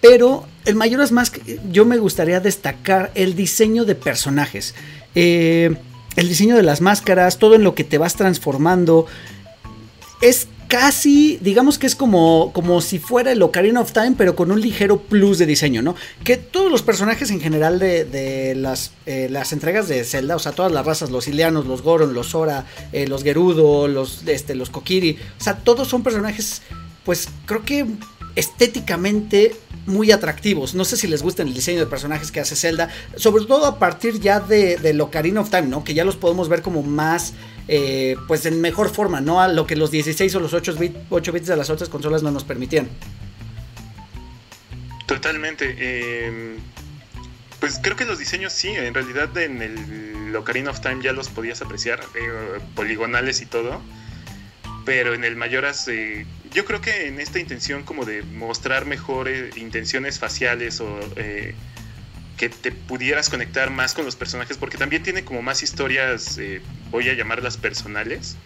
Pero el Majora's Mask, yo me gustaría destacar el diseño de personajes. Eh, el diseño de las máscaras, todo en lo que te vas transformando. Es casi, digamos que es como, como si fuera el Ocarina of Time, pero con un ligero plus de diseño, ¿no? Que todos los personajes en general de, las, eh, las, entregas de Zelda, o sea, todas las razas, los Ilianos, los Goron, los Sora, eh, los Gerudo, los, este, los Kokiri, o sea, todos son personajes, pues creo que estéticamente muy atractivos. No sé si les gusta el diseño de personajes que hace Zelda, sobre todo a partir ya de, de Ocarina of Time, ¿no? Que ya los podemos ver como más, eh, pues en mejor forma, ¿no? A lo que los 16 o los 8, bits de las otras consolas no nos permitían. Totalmente. Em, pues creo que los diseños sí, en realidad en el Ocarina of Time ya los podías apreciar, eh, poligonales y todo pero en el Mayoras eh, yo creo que en esta intención como de mostrar mejor eh, intenciones faciales o eh, que te pudieras conectar más con los personajes, porque también tiene como más historias, voy a llamarlas personales.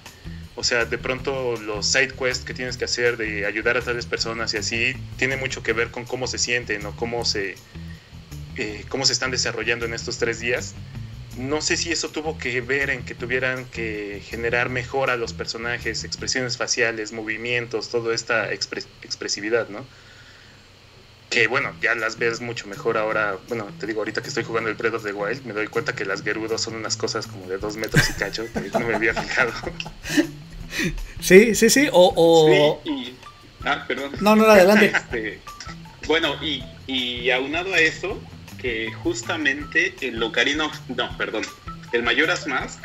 O sea, de pronto los side quests que tienes que hacer de ayudar a tales personas y así, tiene mucho que ver con cómo se sienten o cómo se, cómo se están desarrollando en estos tres días no sé si eso tuvo que ver en que tuvieran que generar mejor a los personajes, expresiones faciales, movimientos, toda esta expresividad, ¿no? que bueno, ya las ves mucho mejor ahora. Bueno, te digo, ahorita que estoy jugando el Breath of the Wild, me doy cuenta que las Gerudos son unas cosas como de dos metros y cacho, no me había fijado. Sí, sí, sí, o... Ah, perdón. No, no, adelante. Este, bueno, y, y aunado a eso, que justamente el Ocarina, no, perdón, el Majora's Mask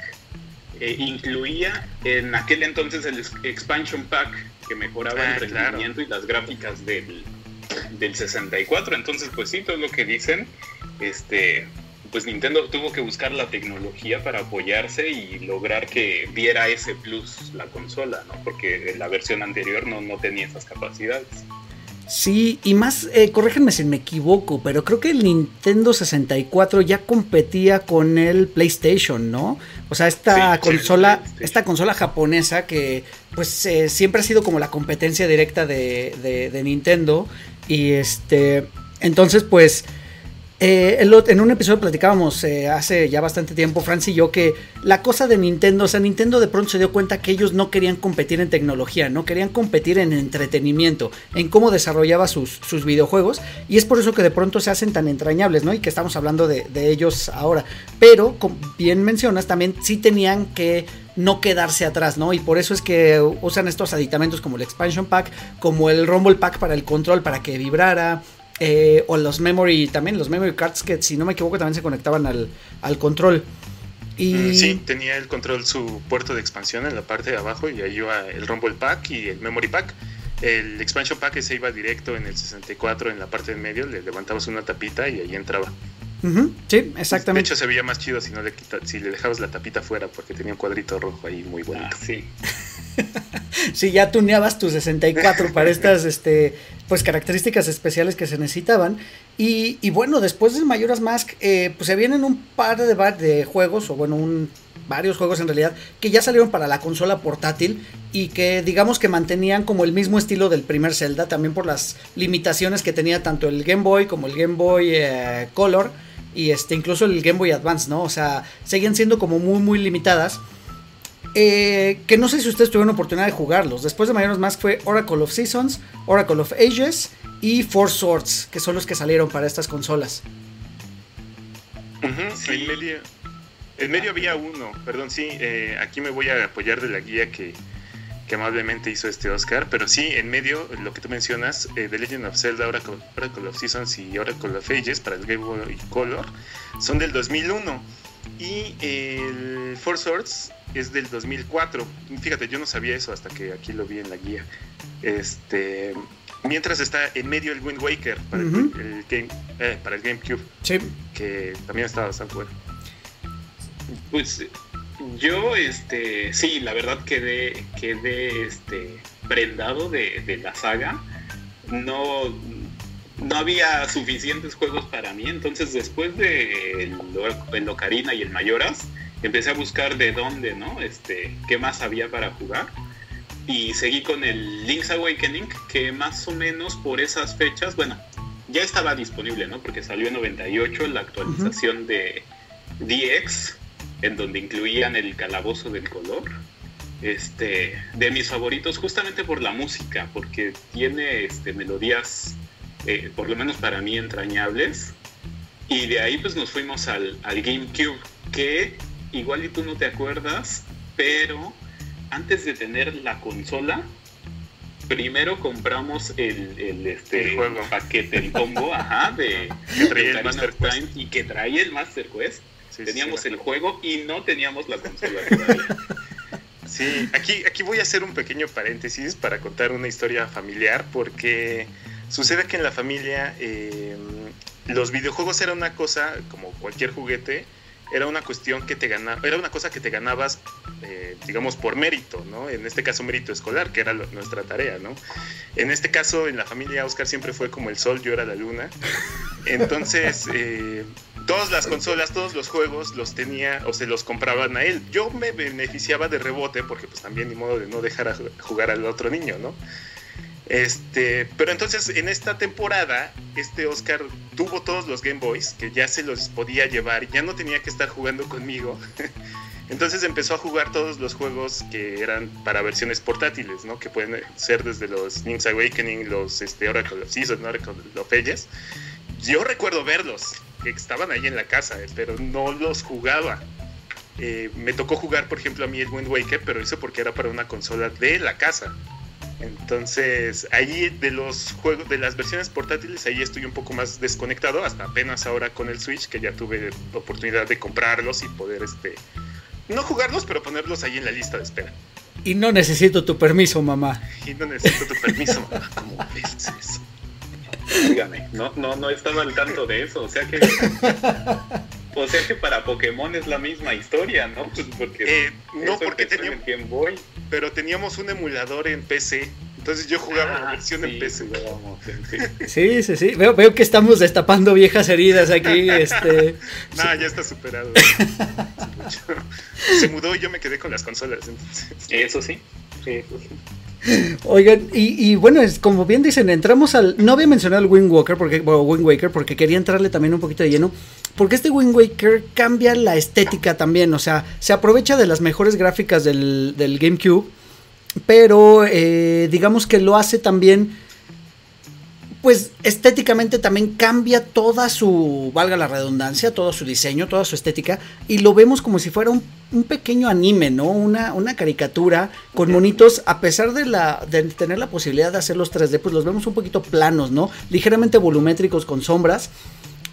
eh, incluía en aquel entonces el expansion pack que mejoraba el ah, rendimiento y las gráficas del, del 64. Entonces, pues sí, todo lo que dicen, este, pues Nintendo tuvo que buscar la tecnología para apoyarse y lograr que diera ese plus la consola, ¿no? Porque la versión anterior no, no tenía esas capacidades. Sí, y más, eh, corrígenme si me equivoco, pero creo que el Nintendo 64 ya competía con el PlayStation, ¿no? O sea, esta consola, esta consola japonesa que pues eh, siempre ha sido como la competencia directa de, de, de Nintendo. Y este, entonces pues eh, en un episodio platicábamos eh, hace ya bastante tiempo, Francis y yo, que la cosa de Nintendo, o sea, Nintendo de pronto se dio cuenta que ellos no querían competir en tecnología, no querían competir en entretenimiento, en cómo desarrollaba sus, videojuegos, y es por eso que de pronto se hacen tan entrañables, ¿no? Y que estamos hablando de, ellos ahora. Pero, como bien mencionas, también sí tenían que no quedarse atrás, ¿no? Y por eso es que usan estos aditamentos como el Expansion Pack, como el Rumble Pack para el control, para que vibrara, eh, o los memory, también los memory cards que si no me equivoco también se conectaban al, control. Y... Mm, sí, tenía el control su puerto de expansión en la parte de abajo y ahí iba el Rumble Pack y el Memory Pack. El Expansion Pack se iba directo en el 64 en la parte de medio, le levantabas una tapita y ahí entraba. sí, exactamente. De hecho se veía más chido si no le si le dejabas la tapita fuera porque tenía un cuadrito rojo ahí muy bonito. Ah, sí. si ya tuneabas tu 64 para estas este, pues, características especiales que se necesitaban. Y, bueno, después de Mayoras Mask, eh, pues se vienen un par de, juegos, o bueno, varios juegos en realidad, que ya salieron para la consola portátil y que digamos que mantenían como el mismo estilo del primer Zelda, también por las limitaciones que tenía tanto el Game Boy como el Game Boy eh, Color y este incluso el Game Boy Advance, ¿no? O sea, seguían siendo como muy muy limitadas. Eh, que no sé si ustedes tuvieron oportunidad de jugarlos. Después de Majora's Mask fue Oracle of Seasons, Oracle of Ages y Four Swords, que son los que salieron para estas consolas. en, medio, en, medio, había uno, perdón, sí, eh, aquí me voy a apoyar de la guía que, amablemente hizo este Oscar, pero sí, en medio, lo que tú mencionas, eh, The Legend of Zelda, Oracle, Oracle of Seasons y Oracle of Ages para el Game Boy Color, son del 2001. Y el Four Swords es del 2004. Fíjate, yo no sabía eso hasta que aquí lo vi en la guía. Este, mientras está en medio el Wind Waker para, el, game, eh, para el GameCube, que también estaba bastante bueno. Pues yo, este, sí, la verdad quedé, quedé, este, prendado de, de la saga. No, no había suficientes juegos para mí, entonces después de el, el Ocarina y el Mayoras, empecé a buscar de dónde, ¿no? Este, qué más había para jugar. Y seguí con el Link's Awakening, que más o menos por esas fechas, bueno, ya estaba disponible, ¿no? Porque salió en 98 la actualización de DX, en donde incluían el calabozo del color. Este, de mis favoritos justamente por la música, porque tiene este, melodías, eh, por lo menos para mí, entrañables. Y de ahí pues nos fuimos al, al GameCube, que igual y tú no te acuerdas, pero antes de tener la consola, primero compramos el, este paquete, el combo, ajá, de, que traía el Master Quest. y que traía el Master Quest. teníamos el juego y no teníamos la consola todavía. Sí, aquí, aquí voy a hacer un pequeño paréntesis para contar una historia familiar, porque sucede que en la familia eh, los videojuegos era una cosa, como cualquier juguete, era una cuestión que te ganaba, era una cosa que te ganabas, eh, digamos, por mérito, ¿no? En este caso, mérito escolar, que era nuestra tarea, ¿no? En este caso, en la familia Oscar siempre fue como el sol, yo era la luna. Entonces, eh, todas las consolas, todos los juegos los tenía o se los compraban a él. Yo me beneficiaba de rebote porque pues también ni modo de no dejar a jugar al otro niño, ¿no? Este, pero entonces en esta temporada, este Oscar tuvo todos los Game Boys, que ya se los podía llevar, ya no tenía que estar jugando conmigo. Entonces empezó a jugar todos los juegos que eran para versiones portátiles, ¿no? Que pueden ser desde los Link's Awakening, los este, Oracle of Seasons, Oracle of Ages. Yo recuerdo verlos, que estaban ahí en la casa, eh, pero no los jugaba. Eh, me tocó jugar, por ejemplo, a mí el Wind Waker, pero eso porque era para una consola de la casa. Entonces, ahí de los juegos, de las versiones portátiles, ahí estoy un poco más desconectado, hasta apenas ahora con el Switch, que ya tuve oportunidad de comprarlos y poder, este, no jugarlos, pero ponerlos ahí en la lista de espera. Y no necesito tu permiso, mamá. Y no necesito tu permiso, mamá. ¿Cómo ves eso? Dígame, no, no, no estaba al tanto de eso, o sea que... O sea que para Pokémon es la misma historia, ¿no? Pues porque eh, no, porque teníamos... Game Boy. Pero teníamos un emulador en PC. Entonces yo jugaba la ah, versión en PC. Sí, sí, sí. Veo, veo que estamos destapando viejas heridas aquí. Este... no, ya está superado. Se mudó y yo me quedé con las consolas. Eso sí. Sí, eso sí. Oigan, y, bueno, es, como bien dicen, entramos al. No voy a mencionar el Wind Walker porque, Wind Waker porque quería entrarle también un poquito de lleno. Porque este Wind Waker cambia la estética también. O sea, se aprovecha de las mejores gráficas del, del GameCube. Pero eh, digamos que lo hace también pues estéticamente también cambia toda su, valga la redundancia, todo su diseño, toda su estética, y lo vemos como si fuera un, pequeño anime, ¿no? Una, una, caricatura con monitos, a pesar de, la, de tener la posibilidad de hacer los 3D, pues los vemos un poquito planos, ¿no? Ligeramente volumétricos con sombras.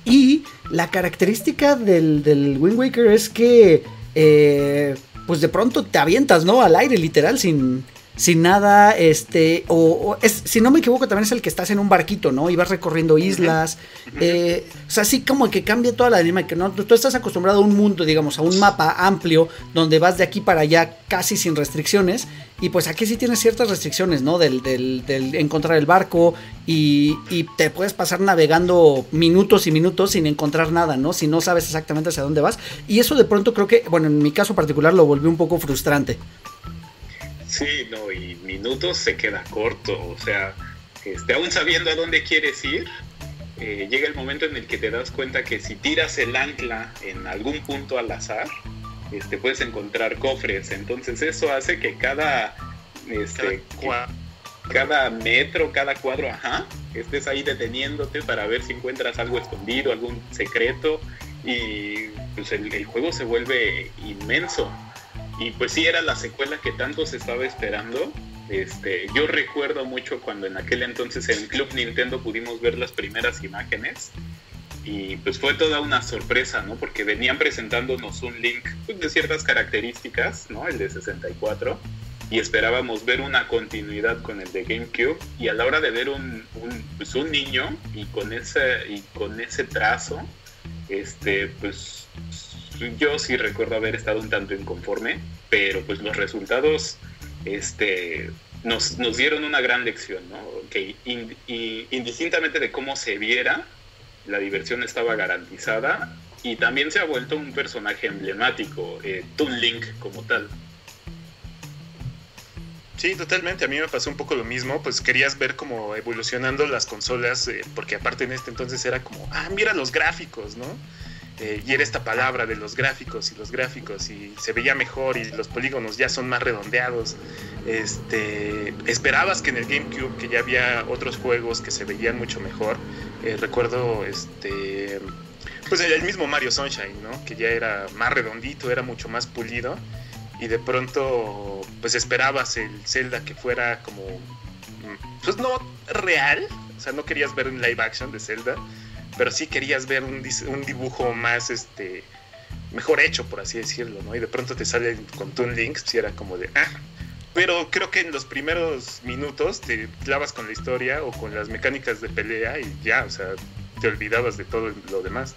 Y la característica del, del Wind Waker es que, eh, pues de pronto te avientas, ¿no? Al aire, literal, sin, sin nada, este, o, es, si no me equivoco, también es el que estás en un barquito, ¿no? Y vas recorriendo islas, eh, o sea, así como que cambia toda la dinámica, ¿no? Tú estás acostumbrado a un mundo, digamos, a un mapa amplio, donde vas de aquí para allá casi sin restricciones, y pues aquí sí tienes ciertas restricciones, ¿no? Del, del, del encontrar el barco, y, y, te puedes pasar navegando minutos y minutos sin encontrar nada, ¿no? Si no sabes exactamente hacia dónde vas, y eso de pronto creo que, bueno, en mi caso particular lo volvió un poco frustrante. Sí, no, y minutos se queda corto, o sea, este, aún sabiendo a dónde quieres ir, eh, llega el momento en el que te das cuenta que si tiras el ancla en algún punto al azar, este, puedes encontrar cofres, entonces eso hace que cada, este, cada, metro, cada cuadro, ajá, estés ahí deteniéndote para ver si encuentras algo escondido, algún secreto, y pues el juego se vuelve inmenso. Y pues sí, era la secuela que tanto se estaba esperando. Este, yo recuerdo mucho cuando en aquel entonces en Club Nintendo pudimos ver las primeras imágenes y pues fue toda una sorpresa, ¿no? Porque venían presentándonos un link pues, de ciertas características, ¿no? El de 64 y esperábamos ver una continuidad con el de GameCube y a la hora de ver un, un, pues, un niño y con ese y con ese trazo, este, pues yo sí recuerdo haber estado un tanto inconforme, pero pues los resultados este, nos, dieron una gran lección, ¿no? Que indistintamente de cómo se viera, la diversión estaba garantizada y también se ha vuelto un personaje emblemático, eh, Toon Link como tal. Sí, totalmente. A mí me pasó un poco lo mismo. Pues querías ver cómo evolucionando las consolas, eh, porque aparte en este entonces era como, ah, mira los gráficos, ¿no? Eh, y era esta palabra de los gráficos y los gráficos y se veía mejor y los polígonos ya son más redondeados. Este, esperabas que en el GameCube, que ya había otros juegos que se veían mucho mejor, eh, recuerdo este, pues el mismo Mario Sunshine, ¿no? que ya era más redondito, era mucho más pulido y de pronto pues esperabas el Zelda que fuera como, pues no real, o sea, no querías ver un live action de Zelda pero sí querías ver un, dibujo más, este, mejor hecho, por así decirlo, ¿no? Y de pronto te sale con Toon Links y era como de, ah. Pero creo que en los primeros minutos te clavas con la historia o con las mecánicas de pelea y ya, o sea, te olvidabas de todo lo demás.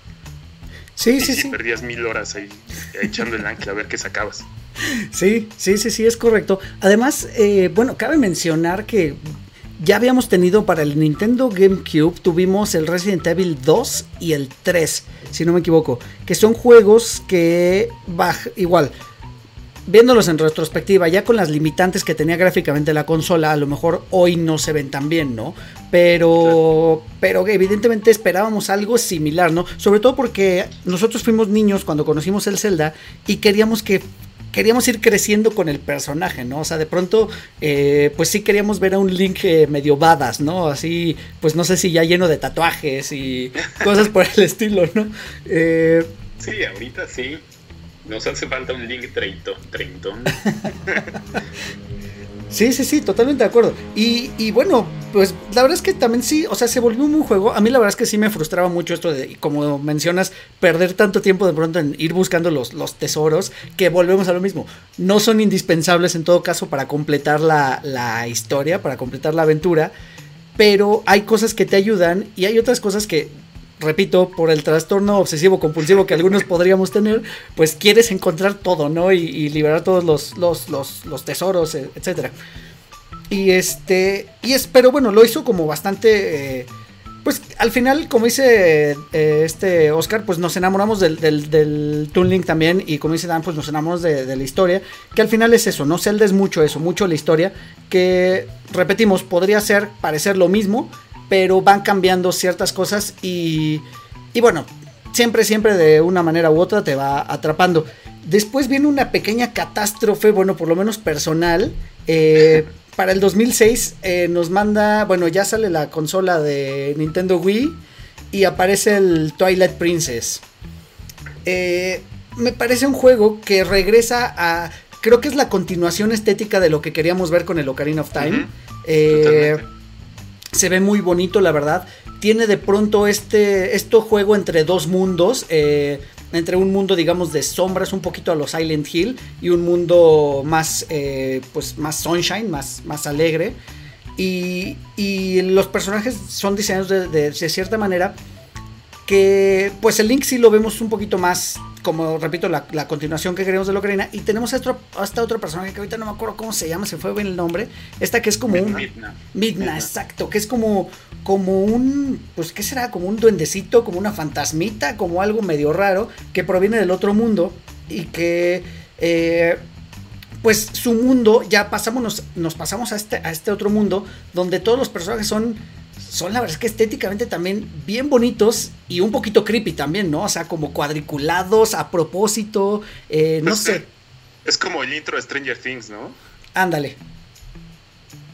Sí, sí, sí. Perdías mil horas ahí echando el ancla a ver qué sacabas. Sí, sí, sí, sí, es correcto. Además, eh, bueno, cabe mencionar que ya habíamos tenido para el Nintendo GameCube, tuvimos el Resident Evil 2 y el 3, si no me equivoco, que son juegos que, igual, viéndolos en retrospectiva, ya con las limitantes que tenía gráficamente la consola, a lo mejor hoy no se ven tan bien, ¿no? Pero, pero evidentemente esperábamos algo similar, ¿no? Sobre todo porque nosotros fuimos niños cuando conocimos el Zelda y queríamos que queríamos ir creciendo con el personaje, ¿no? O sea, de pronto, eh, pues sí queríamos ver a un Link eh, medio badas, ¿no? Así, pues no sé si ya lleno de tatuajes y cosas por el estilo, ¿no? Eh, sí, ahorita sí. Nos hace falta un Link treintón. Sí, sí, sí, totalmente de acuerdo. Y, y, bueno, pues la verdad es que también sí, o sea, se volvió un juego. A mí la verdad es que sí me frustraba mucho esto de, como mencionas, perder tanto tiempo de pronto en ir buscando los, los tesoros, que volvemos a lo mismo. No son indispensables en todo caso para completar la, la historia, para completar la aventura, pero hay cosas que te ayudan y hay otras cosas que repito, por el trastorno obsesivo compulsivo que algunos podríamos tener, pues quieres encontrar todo, ¿no? Y, liberar todos los, los, los, los, tesoros, e, etcétera. Y este, y es, pero bueno, lo hizo como bastante, eh, pues al final, como dice eh, este Oscar, pues nos enamoramos del, del, también, y como dice Dan, pues nos enamoramos de, de, la historia, que al final es eso, no Zelda es mucho eso, mucho la historia, que repetimos, podría ser, parecer lo mismo, pero van cambiando ciertas cosas y, y bueno, siempre, siempre de una manera u otra te va atrapando. Después viene una pequeña catástrofe, bueno, por lo menos personal. Eh, para el 2006 eh, nos manda, bueno, ya sale la consola de Nintendo Wii y aparece el Twilight Princess. Eh, me parece un juego que regresa a, creo que es la continuación estética de lo que queríamos ver con el Ocarina of Time. Se ve muy bonito, la verdad. Tiene de pronto este, este juego entre dos mundos. Eh, entre un mundo, digamos, de sombras, un poquito a los Silent Hill, y un mundo más, eh, pues, más sunshine, más, más alegre. Y, y, los personajes son diseñados de, de, de, cierta manera que, pues, el Link sí lo vemos un poquito más como repito, la, la, continuación que queremos de la Ocarina. Y tenemos a, otro, a esta otro personaje que ahorita no me acuerdo cómo se llama, se fue bien el nombre. Esta que es como un. Midna. Midna, exacto. Que es como, como un. Pues, ¿qué será? Como un duendecito, como una fantasmita, como algo medio raro que proviene del otro mundo y que. Eh, pues su mundo, ya pasamos, nos, nos pasamos a este, a este otro mundo donde todos los personajes son son la verdad es que estéticamente también bien bonitos y un poquito creepy también, ¿no? O sea, como cuadriculados a propósito, eh, no pues, sé. Es como el intro de Stranger Things, ¿no? Ándale.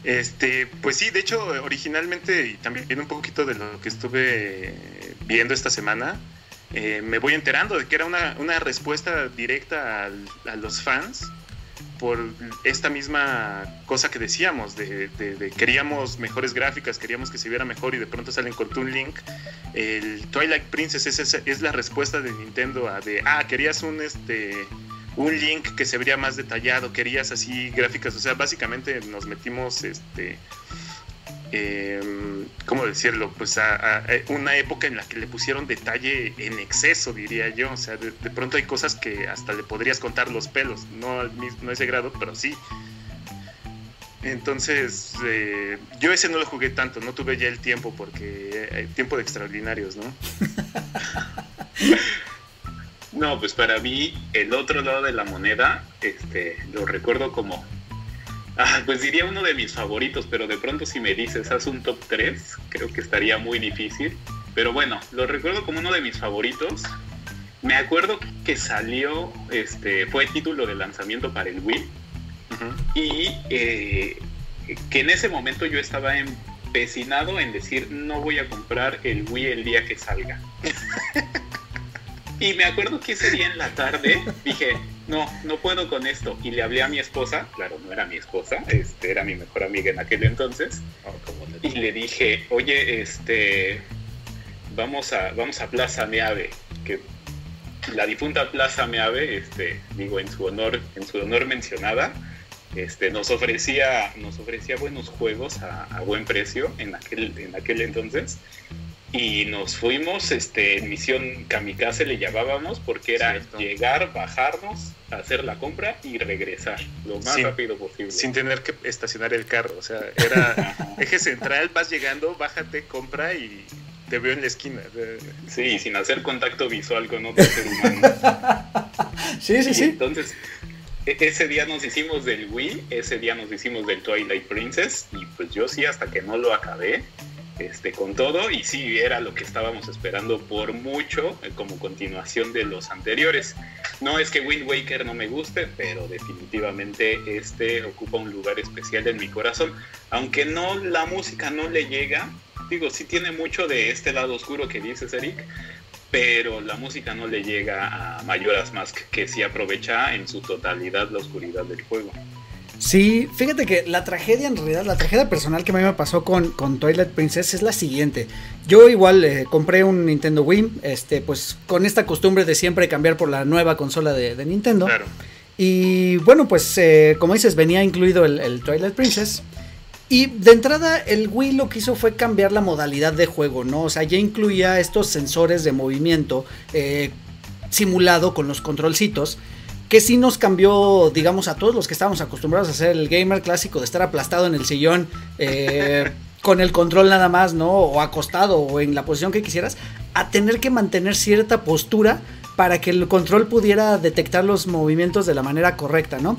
Este, pues sí, de hecho, originalmente, y también un poquito de lo que estuve viendo esta semana, eh, me voy enterando de que era una, una respuesta directa a los fans por esta misma cosa que decíamos, de, de, queríamos mejores gráficas, queríamos que se viera mejor y de pronto salen con Toon Link. El Twilight Princess es, es, es, la respuesta de Nintendo a de, ah, querías un, este, un Link que se vería más detallado, querías así gráficas, o sea, básicamente nos metimos, este, eh, ¿cómo decirlo? Pues a, a, una época en la que le pusieron detalle en exceso, diría yo. O sea, de, de pronto hay cosas que hasta le podrías contar los pelos, no, no a ese grado, pero sí. Entonces, eh, yo ese no lo jugué tanto, no tuve ya el tiempo porque hay tiempo de extraordinarios, ¿no? no, pues para mí el otro lado de la moneda, este, lo recuerdo como Ah, pues diría uno de mis favoritos, pero de pronto si me dices, haz un top 3, creo que estaría muy difícil. Pero bueno, lo recuerdo como uno de mis favoritos. Me acuerdo que salió, este, fue título de lanzamiento para el Wii. Uh -huh. Y eh, que en ese momento yo estaba empecinado en decir, no voy a comprar el Wii el día que salga. y me acuerdo que ese día en la tarde dije, no, no puedo con esto. Y le hablé a mi esposa, claro, no era mi esposa, este, era mi mejor amiga en aquel entonces. Oh, y le dije, oye, este, vamos a, vamos a Plaza Meave, que la difunta Plaza Meave, este, digo, en su honor, en su honor mencionada, este, nos ofrecía, nos ofrecía buenos juegos a, a buen precio en aquel, en aquel entonces y nos fuimos este, misión kamikaze le llamábamos porque era Cierto. llegar, bajarnos, hacer la compra y regresar lo más sin, rápido posible. Sin tener que estacionar el carro, o sea, era eje central, vas llegando, bájate, compra y te veo en la esquina. Sí, sin hacer contacto visual con otro ser humano. sí, sí, sí. Entonces, e, ese día nos hicimos del Wii, ese día nos hicimos del Twilight Princess y pues yo sí hasta que no lo acabé este, con todo y sí era lo que estábamos esperando por mucho eh, como continuación de los anteriores. No es que Wind Waker no me guste, pero definitivamente este ocupa un lugar especial en mi corazón. Aunque no la música no le llega, digo, sí tiene mucho de este lado oscuro que dices, Eric, pero la música no le llega a Majora's Mask, que sí aprovecha en su totalidad la oscuridad del juego. Sí, fíjate que la tragedia en realidad, la tragedia personal que a mí me pasó con, con Twilight Princess es la siguiente. Yo igual eh, compré un Nintendo Wii, este, pues con esta costumbre de siempre cambiar por la nueva consola de, Nintendo. Claro. Y bueno, pues eh, como dices, venía incluido el, Twilight Princess. Y de entrada el Wii lo que hizo fue cambiar la modalidad de juego, ¿no? O sea, ya incluía estos sensores de movimiento eh, simulado con los controlcitos que sí nos cambió, digamos, a todos los que estábamos acostumbrados a hacer el gamer clásico de estar aplastado en el sillón eh, con el control nada más, ¿no? O acostado o en la posición que quisieras, a tener que mantener cierta postura para que el control pudiera detectar los movimientos de la manera correcta, ¿no?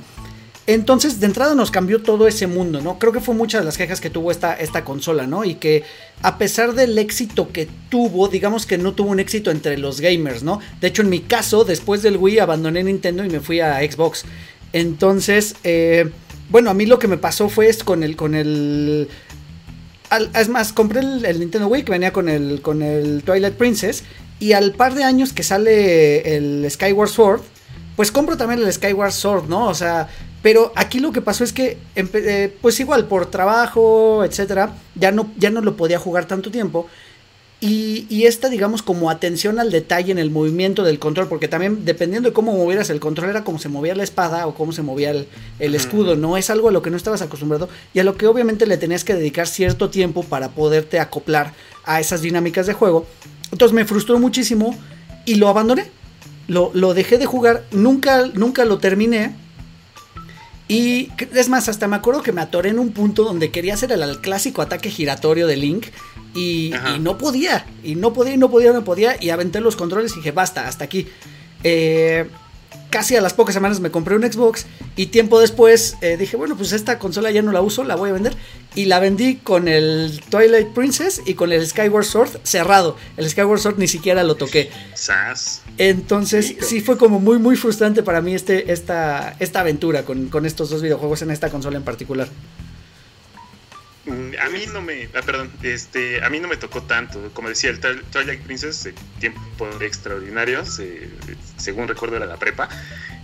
Entonces, de entrada nos cambió todo ese mundo, ¿no? Creo que fue muchas de las quejas que tuvo esta, esta consola, ¿no? Y que a pesar del éxito que tuvo, digamos que no tuvo un éxito entre los gamers, ¿no? De hecho, en mi caso, después del Wii abandoné Nintendo y me fui a Xbox. Entonces, eh, bueno, a mí lo que me pasó fue con el, con el... es más, compré el, Nintendo Wii que venía con el, con el Twilight Princess y al par de años que sale el Skyward Sword, pues compro también el Skyward Sword, ¿no? O sea, pero aquí lo que pasó es que, eh, pues igual, por trabajo, etcétera, ya no, ya no lo podía jugar tanto tiempo. Y, esta, digamos, como atención al detalle en el movimiento del control, porque también dependiendo de cómo movieras el control, era como se movía la espada o cómo se movía el, escudo, ¿no? Es algo a lo que no estabas acostumbrado y a lo que obviamente le tenías que dedicar cierto tiempo para poderte acoplar a esas dinámicas de juego. Entonces me frustró muchísimo y lo abandoné. Lo, lo dejé de jugar, nunca, nunca lo terminé y es más, hasta me acuerdo que me atoré en un punto donde quería hacer el, clásico ataque giratorio de Link y, no podía, y no podía, y no podía, no podía, y aventé los controles y dije, basta, hasta aquí. Eh, casi a las pocas semanas me compré un Xbox y tiempo después eh, dije, bueno, pues esta consola ya no la uso, la voy a vender. Y la vendí con el Twilight Princess y con el Skyward Sword cerrado. El Skyward Sword ni siquiera lo toqué. Entonces sí fue como muy, muy frustrante para mí este, esta, esta aventura con, con estos dos videojuegos en esta consola en particular. Mm, a mí no me, ah, perdón, este, a mí no me tocó tanto. Como decía, el Twilight Princess, eh, tiempo extraordinarios, eh, según recuerdo era la prepa.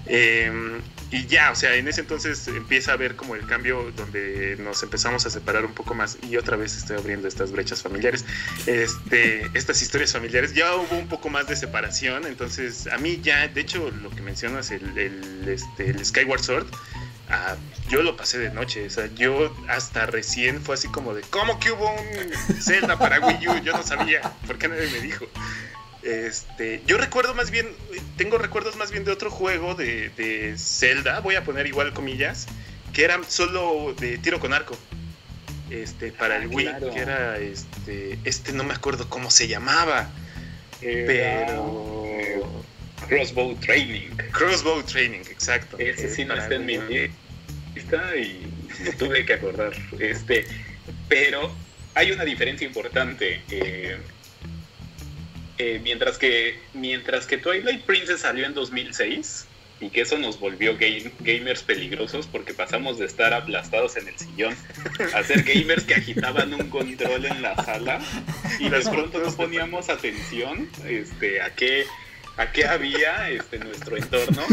Em, y ya, o sea, en ese entonces empieza a ver como el cambio donde nos empezamos a separar un poco más y otra vez estoy abriendo estas brechas familiares, este, estas historias familiares, ya hubo un poco más de separación, entonces a mí ya, de hecho, lo que mencionas, el, el, este, el Skyward Sword, Ah, yo lo pasé de noche, o sea, yo hasta recién fue así como de, ¿cómo que hubo un Zelda para Wii U? Yo no sabía, ¿por qué nadie me dijo? Este, yo recuerdo más bien, tengo recuerdos más bien de otro juego de, de Zelda, voy a poner igual comillas, que era solo de tiro con arco. Este, para el Wii, que era este, este no me acuerdo cómo se llamaba, pero Crossbow Training. Crossbow Training, exacto. Ese sí no está en mi lista y no tuve que acordar. Este, pero hay una diferencia importante. Eh, eh, mientras que mientras que Twilight Princess salió en 2006 y que eso nos volvió gamers peligrosos porque pasamos de estar aplastados en el sillón a ser gamers que agitaban un control en la sala y de pronto no poníamos atención este, a qué a qué había este, nuestro entorno.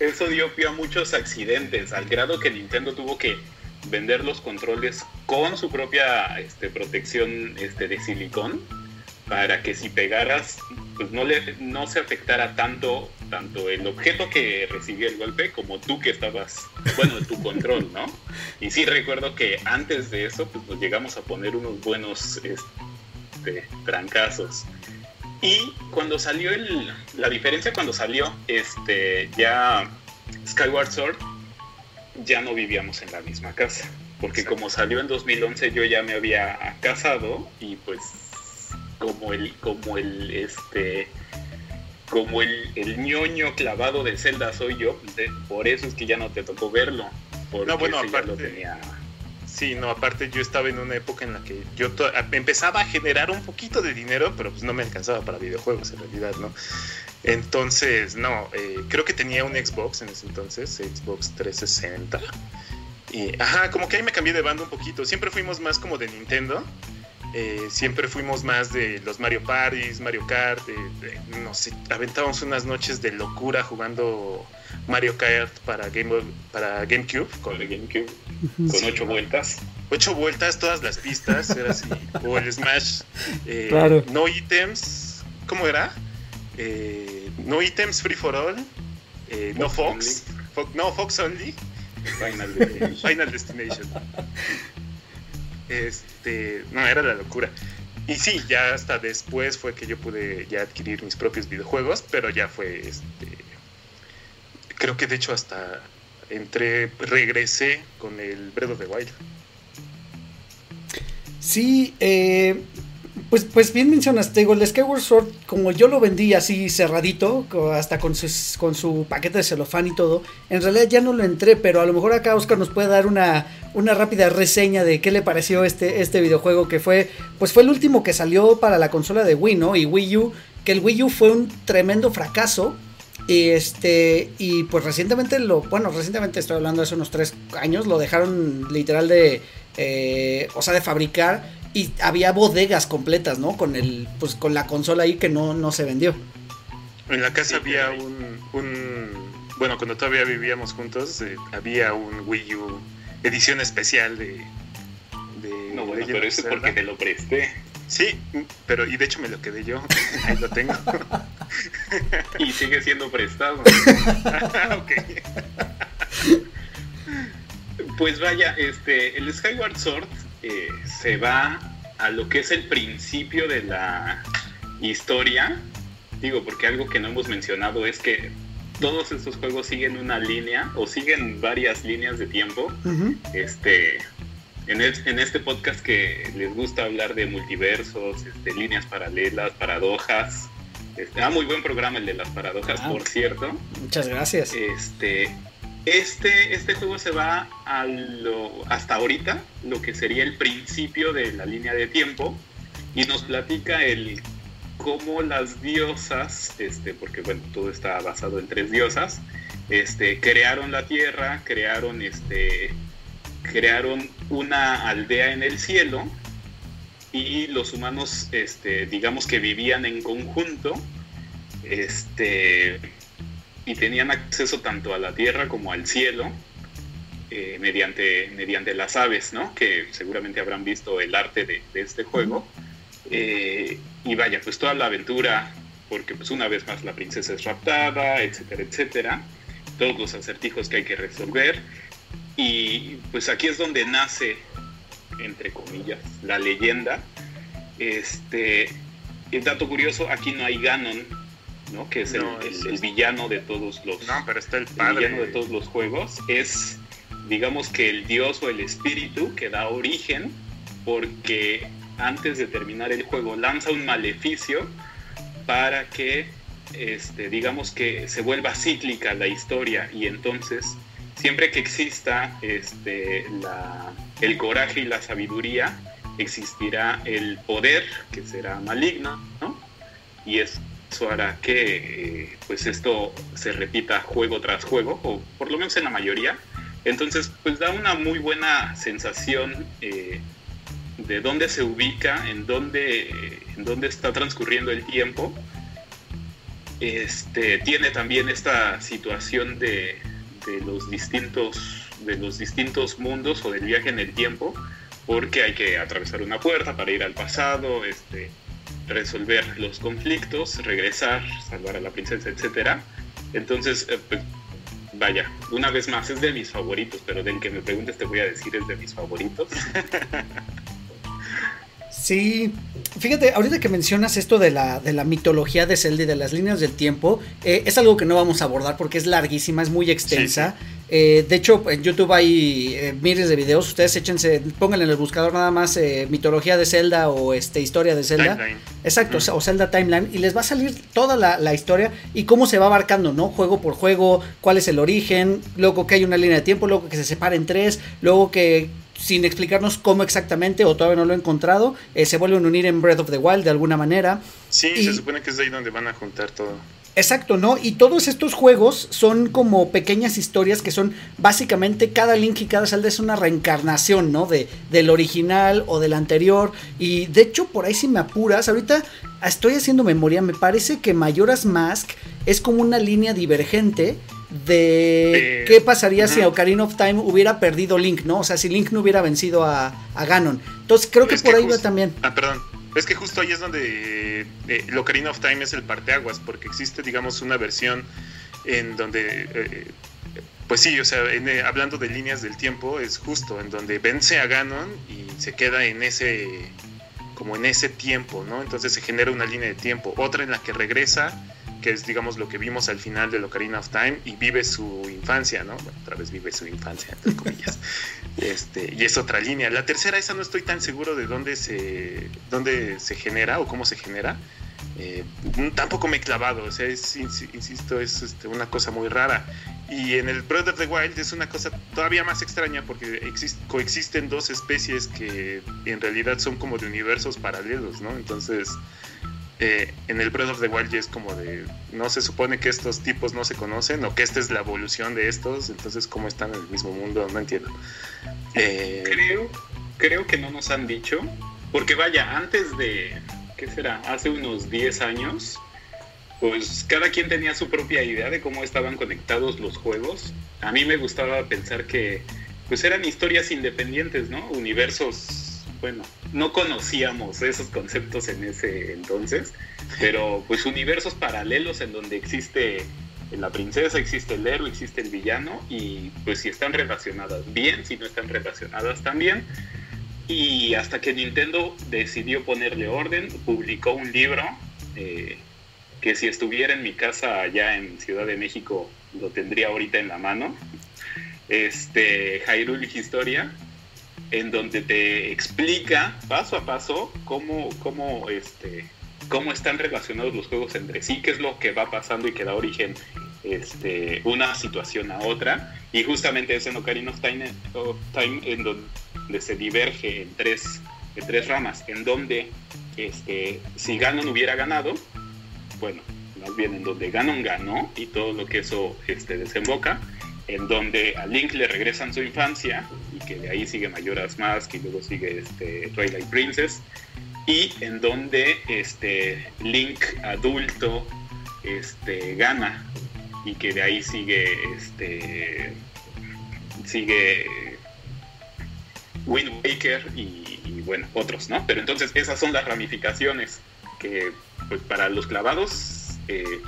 Eso dio pie a muchos accidentes, al grado que Nintendo tuvo que vender los controles con su propia este, protección este, de silicón para que si pegaras pues no le no se afectara tanto tanto el objeto que recibió el golpe como tú que estabas bueno en tu control no y sí recuerdo que antes de eso pues nos llegamos a poner unos buenos este, trancazos y cuando salió el. La diferencia cuando salió este ya Skyward Sword, ya no vivíamos en la misma casa. Porque como salió en 2011 yo ya me había casado y pues como el, como el, este, como el, el ñoño clavado de Zelda soy yo, por eso es que ya no te tocó verlo. Porque no, bueno, aparte, lo tenía Sí, no, aparte yo estaba en una época en la que yo empezaba a generar un poquito de dinero, pero pues no me alcanzaba para videojuegos en realidad, ¿no? Entonces, no, eh, creo que tenía un Xbox en ese entonces, Xbox 360. Y, ajá, como que ahí me cambié de banda un poquito. Siempre fuimos más como de Nintendo. Eh, siempre fuimos más de los Mario Parties, Mario Kart. no sé, aventábamos unas noches de locura jugando Mario Kart para, Game, para GameCube. Con el GameCube, con ocho vueltas. Ocho vueltas, todas las pistas, era así. o el Smash. Eh, claro. No items. ¿Cómo era? Eh, no items free for all. Eh, no Fox. no Fox only. Final Destination. Final Destination. Este, no, era la locura. Y sí, ya hasta después fue que yo pude ya adquirir mis propios videojuegos, pero ya fue este creo que de hecho hasta entré regresé con el Bredo de Wild. Sí, eh, pues, pues bien mencionaste, digo, el Skyward Sword, como yo lo vendí así cerradito, hasta con, con su paquete de celofán y todo, en realidad ya no lo entré, pero a lo mejor acá Oscar nos puede dar una, una rápida reseña de qué le pareció este, este videojuego, que fue, pues fue el último que salió para la consola de Wii, ¿no? Y Wii U, que el Wii U fue un tremendo fracaso. Y este, y pues recientemente lo, bueno, recientemente estoy hablando hace unos tres años, lo dejaron literal de, eh, o sea, de fabricar y había bodegas completas, ¿no? Con el, pues con la consola ahí que no, no se vendió. En la casa había un, bueno, cuando todavía vivíamos juntos, eh, había un Wii U edición especial de, de No, bueno, pero eso es porque te lo presté. Sí, pero y de hecho me lo quedé yo, ahí lo tengo. y sigue siendo prestado. Pues vaya, este, el Skyward Sword eh, se va a lo que es el principio de la historia. Digo, porque algo que no hemos mencionado es que todos estos juegos siguen una línea o siguen varias líneas de tiempo. Este, en, en, este podcast que les gusta hablar de multiversos, este, líneas paralelas, paradojas. Este, ah, muy buen programa el de las paradojas, ah. por cierto. Muchas gracias. Este, este, este juego se va hasta ahorita, lo que sería el principio de la línea de tiempo, y nos platica el cómo las diosas, este, porque bueno, todo está basado en tres diosas, este, crearon la tierra, crearon, este, crearon una aldea en el cielo, y los humanos, este, digamos que vivían en conjunto, este, y tenían acceso tanto a la tierra como al cielo eh, mediante, mediante las aves, ¿no? Que seguramente habrán visto el arte de, este juego. Eh, y vaya, pues toda la aventura, porque pues una vez más la princesa es raptada, etcétera, etcétera. Todos los acertijos que hay que resolver. Y pues aquí es donde nace, entre comillas, la leyenda. Este, el dato curioso, aquí no hay Ganon, que es, el, villano de todos los no, pero está el, padre. villano de todos los juegos es digamos que el dios o el espíritu que da origen porque antes de terminar el juego lanza un maleficio para que este, digamos que se vuelva cíclica la historia y entonces siempre que exista este, el coraje y la sabiduría existirá el poder que será maligno ¿no? y es eso hará que eh, pues esto se repita juego tras juego, o por lo menos en la mayoría. Entonces, pues da una muy buena sensación eh, de dónde se ubica, en dónde, en dónde está transcurriendo el tiempo. Este, tiene también esta situación de, de, los distintos, de los distintos mundos o del viaje en el tiempo, porque hay que atravesar una puerta para ir al pasado, este, resolver los conflictos, regresar, salvar a la princesa, etcétera. Entonces, eh, pues, vaya, una vez más es de mis favoritos, pero del que me preguntes te voy a decir es de mis favoritos. Sí, fíjate, ahorita que mencionas esto de la, de la mitología de Zelda y de las líneas del tiempo, eh, es algo que no vamos a abordar porque es larguísima, es muy extensa. Eh, de hecho, en YouTube hay eh, miles de videos. Ustedes échense, pónganle en el buscador nada más eh, mitología de Zelda o este historia de Zelda. Exacto, o Zelda Timeline. Y les va a salir toda la, historia y cómo se va abarcando, ¿no? Juego por juego, cuál es el origen, luego que hay una línea de tiempo, luego que se separa en tres, luego que sin explicarnos cómo exactamente, o todavía no lo he encontrado, se vuelven a unir en Breath of the Wild de alguna manera. Sí, se supone que es ahí donde van a juntar todo. Exacto, ¿no? Y todos estos juegos son como pequeñas historias que son básicamente cada Link y cada Zelda es una reencarnación, ¿no? De, del original o del anterior. Y de hecho, por ahí si me apuras, ahorita estoy haciendo memoria, me parece que Mayoras Mask es como una línea divergente de qué pasaría si Ocarina of Time hubiera perdido Link, ¿no? O sea, si Link no hubiera vencido a, Ganon. Entonces creo que por ahí va también. Ah, perdón. Es que justo ahí es donde eh, Ocarina of Time es el parteaguas, porque existe, digamos, una versión en donde, eh, pues sí, o sea, eh, hablando de líneas del tiempo, es justo, en donde vence a Ganon y se queda en ese, como en ese tiempo, ¿no? Entonces se genera una línea de tiempo. Otra en la que regresa que es digamos lo que vimos al final de Ocarina of Time y vive su infancia, ¿no? otra vez vive su infancia, entre comillas. este, y es otra línea. La tercera, esa no estoy tan seguro de dónde se, dónde se genera o cómo se genera. Eh, tampoco me he clavado, o sea, es, insisto, es este, una cosa muy rara. Y en el Breath of the Wild es una cosa todavía más extraña porque coexisten dos especies que en realidad son como de universos paralelos, ¿no? Entonces, eh, en el Breath of the Wild ya es como de, no se supone que estos tipos no se conocen o que esta es la evolución de estos, entonces cómo están en el mismo mundo, no entiendo. Eh, creo, creo que no nos han dicho, porque vaya, antes de, ¿qué será? Hace unos 10 años, pues cada quien tenía su propia idea de cómo estaban conectados los juegos. A mí me gustaba pensar que pues eran historias independientes, ¿no? Universos bueno, no conocíamos esos conceptos en ese entonces, pero pues universos paralelos en donde existe la princesa, existe el héroe, existe el villano y pues si están relacionadas bien, si no están relacionadas también. Y hasta que Nintendo decidió ponerle orden, publicó un libro eh, que si estuviera en mi casa allá en Ciudad de México lo tendría ahorita en la mano. Este, Hyrule Historia, en donde te explica paso a paso cómo, cómo, este, cómo están relacionados los juegos entre sí, qué es lo que va pasando y que da origen este, una situación a otra. Y justamente es en Ocarina of Time, en donde se diverge en tres, en tres ramas, en donde este, si Ganon hubiera ganado, bueno, más bien en donde Ganon ganó y todo lo que eso este, desemboca, en donde a Link le regresan su infancia y que de ahí sigue Majora's Mask y luego sigue este Twilight Princess y en donde este Link adulto este gana y que de ahí sigue este sigue Wind Waker y, y, bueno otros no pero entonces esas son las ramificaciones que pues para los clavados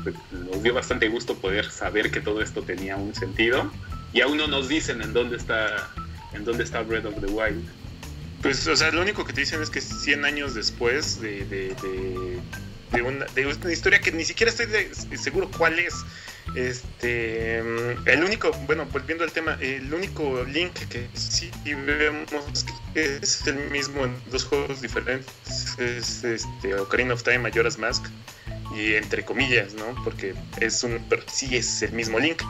pues, nos dio bastante gusto poder saber que todo esto tenía un sentido y aún no nos dicen en dónde está en dónde está Breath of the Wild. Pues, o sea, lo único que te dicen es que 100 años después de, de, de, una, historia que ni siquiera estoy seguro cuál es. Este, el único, bueno, volviendo al tema, el único link que sí vemos es el mismo en dos juegos diferentes es este, Ocarina of Time, Majora's Mask y entre comillas, ¿no? Porque es un, sí es el mismo Link.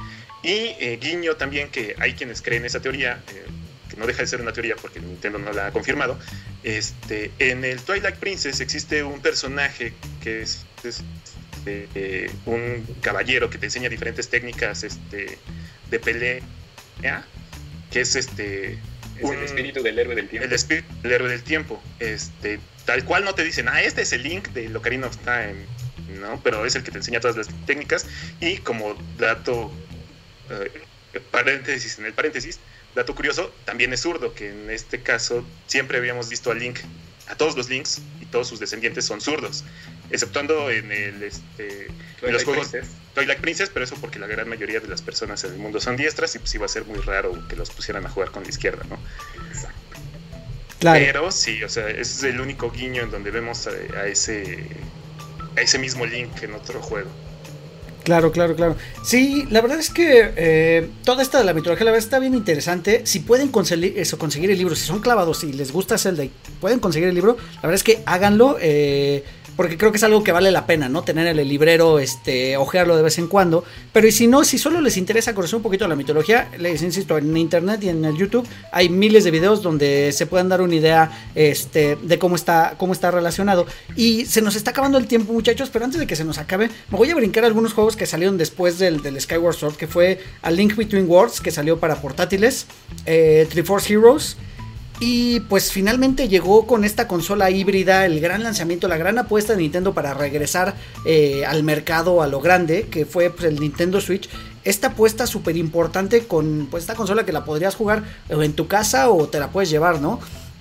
Y eh, guiño también que hay quienes creen esa teoría, eh, que no deja de ser una teoría porque Nintendo no la ha confirmado. Este, en el Twilight Princess existe un personaje que es, este, un caballero que te enseña diferentes técnicas este, de pelea, que es este es el espíritu del héroe del tiempo. El espíritu del héroe del tiempo. Este, tal cual no te dicen, ah, este es el Link de Ocarina of Time ¿no? Pero es el que te enseña todas las técnicas y como dato, eh, paréntesis en el paréntesis, dato curioso, también es zurdo, que en este caso siempre habíamos visto a Link, a todos los Links y todos sus descendientes son zurdos, exceptuando en el este, en los juegos Princess. Twilight Princess, pero eso porque la gran mayoría de las personas en el mundo son diestras y pues iba a ser muy raro que los pusieran a jugar con la izquierda, ¿no? Exacto. Pero sí, o sea, ese es el único guiño en donde vemos a ese ese mismo link en otro juego. Claro, claro, claro. Sí, la verdad es que eh, toda esta de la mitología, la verdad está bien interesante. Si pueden conseguir eso, conseguir el libro, si son clavados y les gusta Zelda y pueden conseguir el libro, la verdad es que háganlo. Eh, porque creo que es algo que vale la pena, ¿no? Tener el librero, este, ojearlo de vez en cuando. Pero y si no, si solo les interesa conocer un poquito la mitología, les insisto, en internet y en el YouTube hay miles de videos donde se pueden dar una idea este, de cómo está, cómo está relacionado. Y se nos está acabando el tiempo, muchachos, pero antes de que se nos acabe, me voy a brincar algunos juegos que salieron después del, del Skyward Sword, que fue A Link Between Worlds, que salió para portátiles, eh, Triforce Heroes. Y pues finalmente llegó con esta consola híbrida el gran lanzamiento, la gran apuesta de Nintendo para regresar eh, al mercado a lo grande, que fue pues, el Nintendo Switch. Esta apuesta súper importante con pues, esta consola que la podrías jugar en tu casa o te la puedes llevar, ¿no?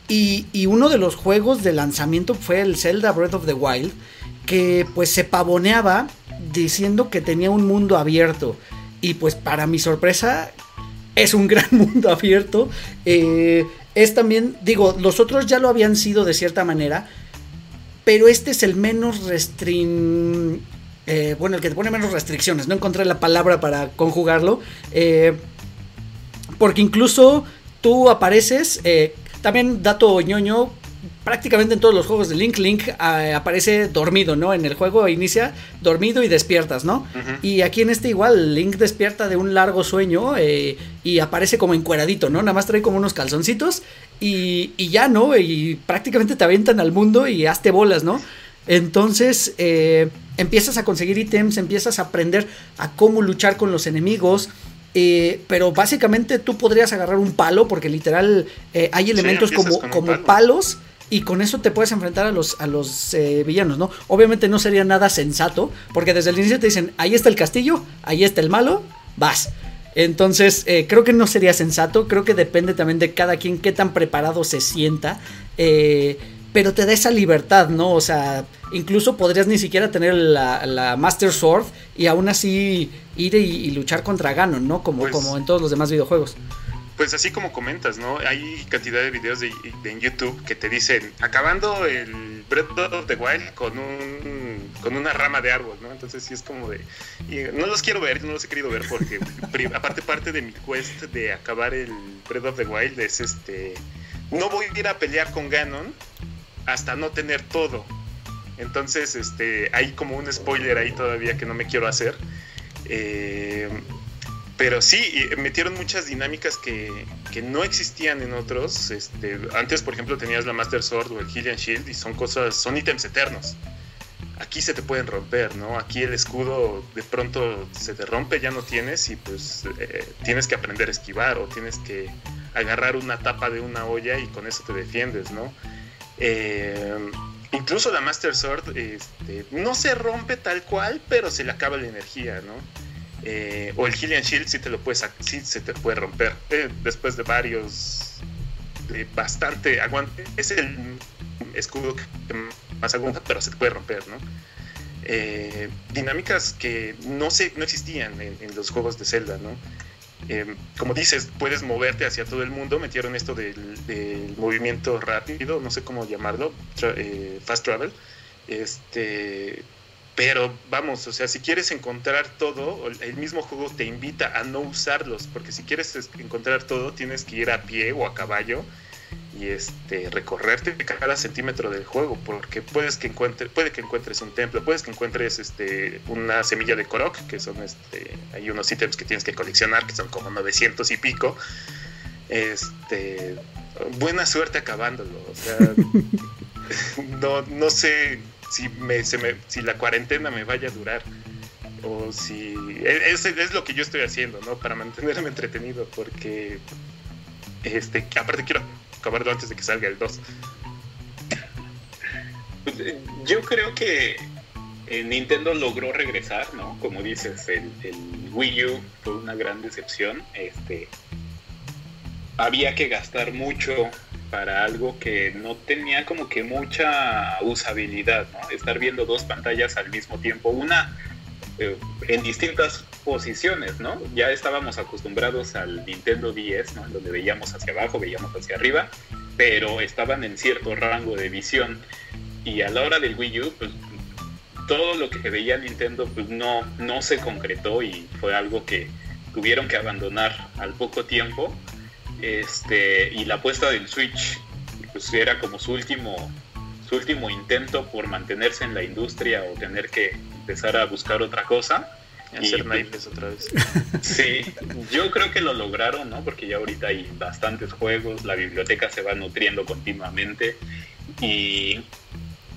Y, y uno de los juegos de lanzamiento fue el Zelda Breath of the Wild, que pues se pavoneaba diciendo que tenía un mundo abierto. Y pues para mi sorpresa, es un gran mundo abierto. Eh, es también, digo, los otros ya lo habían sido de cierta manera, pero este es el menos restrin... Eh, bueno, el que te pone menos restricciones, no encontré la palabra para conjugarlo, eh, porque incluso tú apareces, también dato ñoño, prácticamente en todos los juegos de Link, Link eh, aparece dormido, ¿no? En el juego inicia dormido y despiertas, ¿no? Y aquí en este igual, Link despierta de un largo sueño eh, y aparece como encueradito, ¿no? Nada más trae como unos calzoncitos y, y ya, ¿no? Y prácticamente te avientan al mundo y hazte bolas, ¿no? Entonces eh, empiezas a conseguir ítems, empiezas a aprender a cómo luchar con los enemigos. eh, pero básicamente tú podrías agarrar un palo, porque literal eh, hay elementos como, como palo. palos y con eso te puedes enfrentar a los, a los eh, villanos, ¿no? Obviamente no sería nada sensato, porque desde el inicio te dicen, ahí está el castillo, ahí está el malo, vas. Entonces, eh, creo que no sería sensato, creo que depende también de cada quien qué tan preparado se sienta, eh, pero te da esa libertad, ¿no? O sea, incluso podrías ni siquiera tener la, la Master Sword y aún así ir y, y luchar contra Ganon, ¿no? Como, Pues- como en todos los demás videojuegos. Pues así como comentas, ¿no? Hay cantidad de videos de, de- en YouTube que te dicen, acabando el Breath of the Wild con un con una rama de árbol, ¿no? Entonces sí es como de... y no los quiero ver, no los he querido ver porque aparte parte de mi quest de acabar el Breath of the Wild es este... No voy a ir a pelear con Ganon hasta no tener todo. Entonces, este, hay como un spoiler ahí todavía que no me quiero hacer. Eh, pero sí, metieron muchas dinámicas que, que no existían en otros. Este, antes, por ejemplo, tenías la Master Sword o el Hylian Shield y son cosas, son ítems eternos. Aquí se te pueden romper, ¿no? Aquí el escudo de pronto se te rompe, ya no tienes y pues eh, tienes que aprender a esquivar o tienes que agarrar una tapa de una olla y con eso te defiendes, ¿no? Eh, incluso la Master Sword este, no se rompe tal cual, pero se le acaba la energía, ¿no? Eh, o el Hylian Shield sí te lo puedes, sí se te puede romper eh, después de varios, de bastante aguante. Es el escudo que más aguanta, pero se te puede romper, ¿no? Eh, dinámicas que no se, no existían en, en los juegos de Zelda, ¿no? Eh, como dices, puedes moverte hacia todo el mundo. Metieron esto del, del movimiento rápido, no sé cómo llamarlo, tra- eh, fast travel. Este, pero vamos, o sea, si quieres encontrar todo, el mismo juego te invita a no usarlos, porque si quieres es- encontrar todo, tienes que ir a pie o a caballo y este recorrerte cada centímetro del juego, porque puedes que encuentre, puede que encuentres un templo, puedes que encuentres este una semilla de Korok, que son este hay unos ítems que tienes que coleccionar que son como 900 y pico. Este buena suerte acabándolo, o sea, no no sé si me, si la cuarentena me vaya a durar o si es, es lo que yo estoy haciendo, ¿no? Para mantenerme entretenido porque este aparte quiero acabarlo antes de que salga el 2. Pues, eh, yo creo que eh, Nintendo logró regresar, ¿no? Como dices, el, el Wii U fue una gran decepción. Este, había que gastar mucho para algo que no tenía como que mucha usabilidad, ¿no? Estar viendo dos pantallas al mismo tiempo, una eh, en distintas posiciones, ¿no? Ya estábamos acostumbrados al Nintendo 10, ¿no? Donde veíamos hacia abajo, veíamos hacia arriba, pero estaban en cierto rango de visión. Y a la hora del Wii U, pues todo lo que veía Nintendo pues no, no se concretó y fue algo que tuvieron que abandonar al poco tiempo. Este, y la apuesta del Switch pues era como su último su último intento por mantenerse en la industria o tener que empezar a buscar otra cosa. Hacer naipes otra vez. Sí, yo creo que lo lograron, ¿no? Porque ya ahorita hay bastantes juegos, la biblioteca se va nutriendo continuamente y,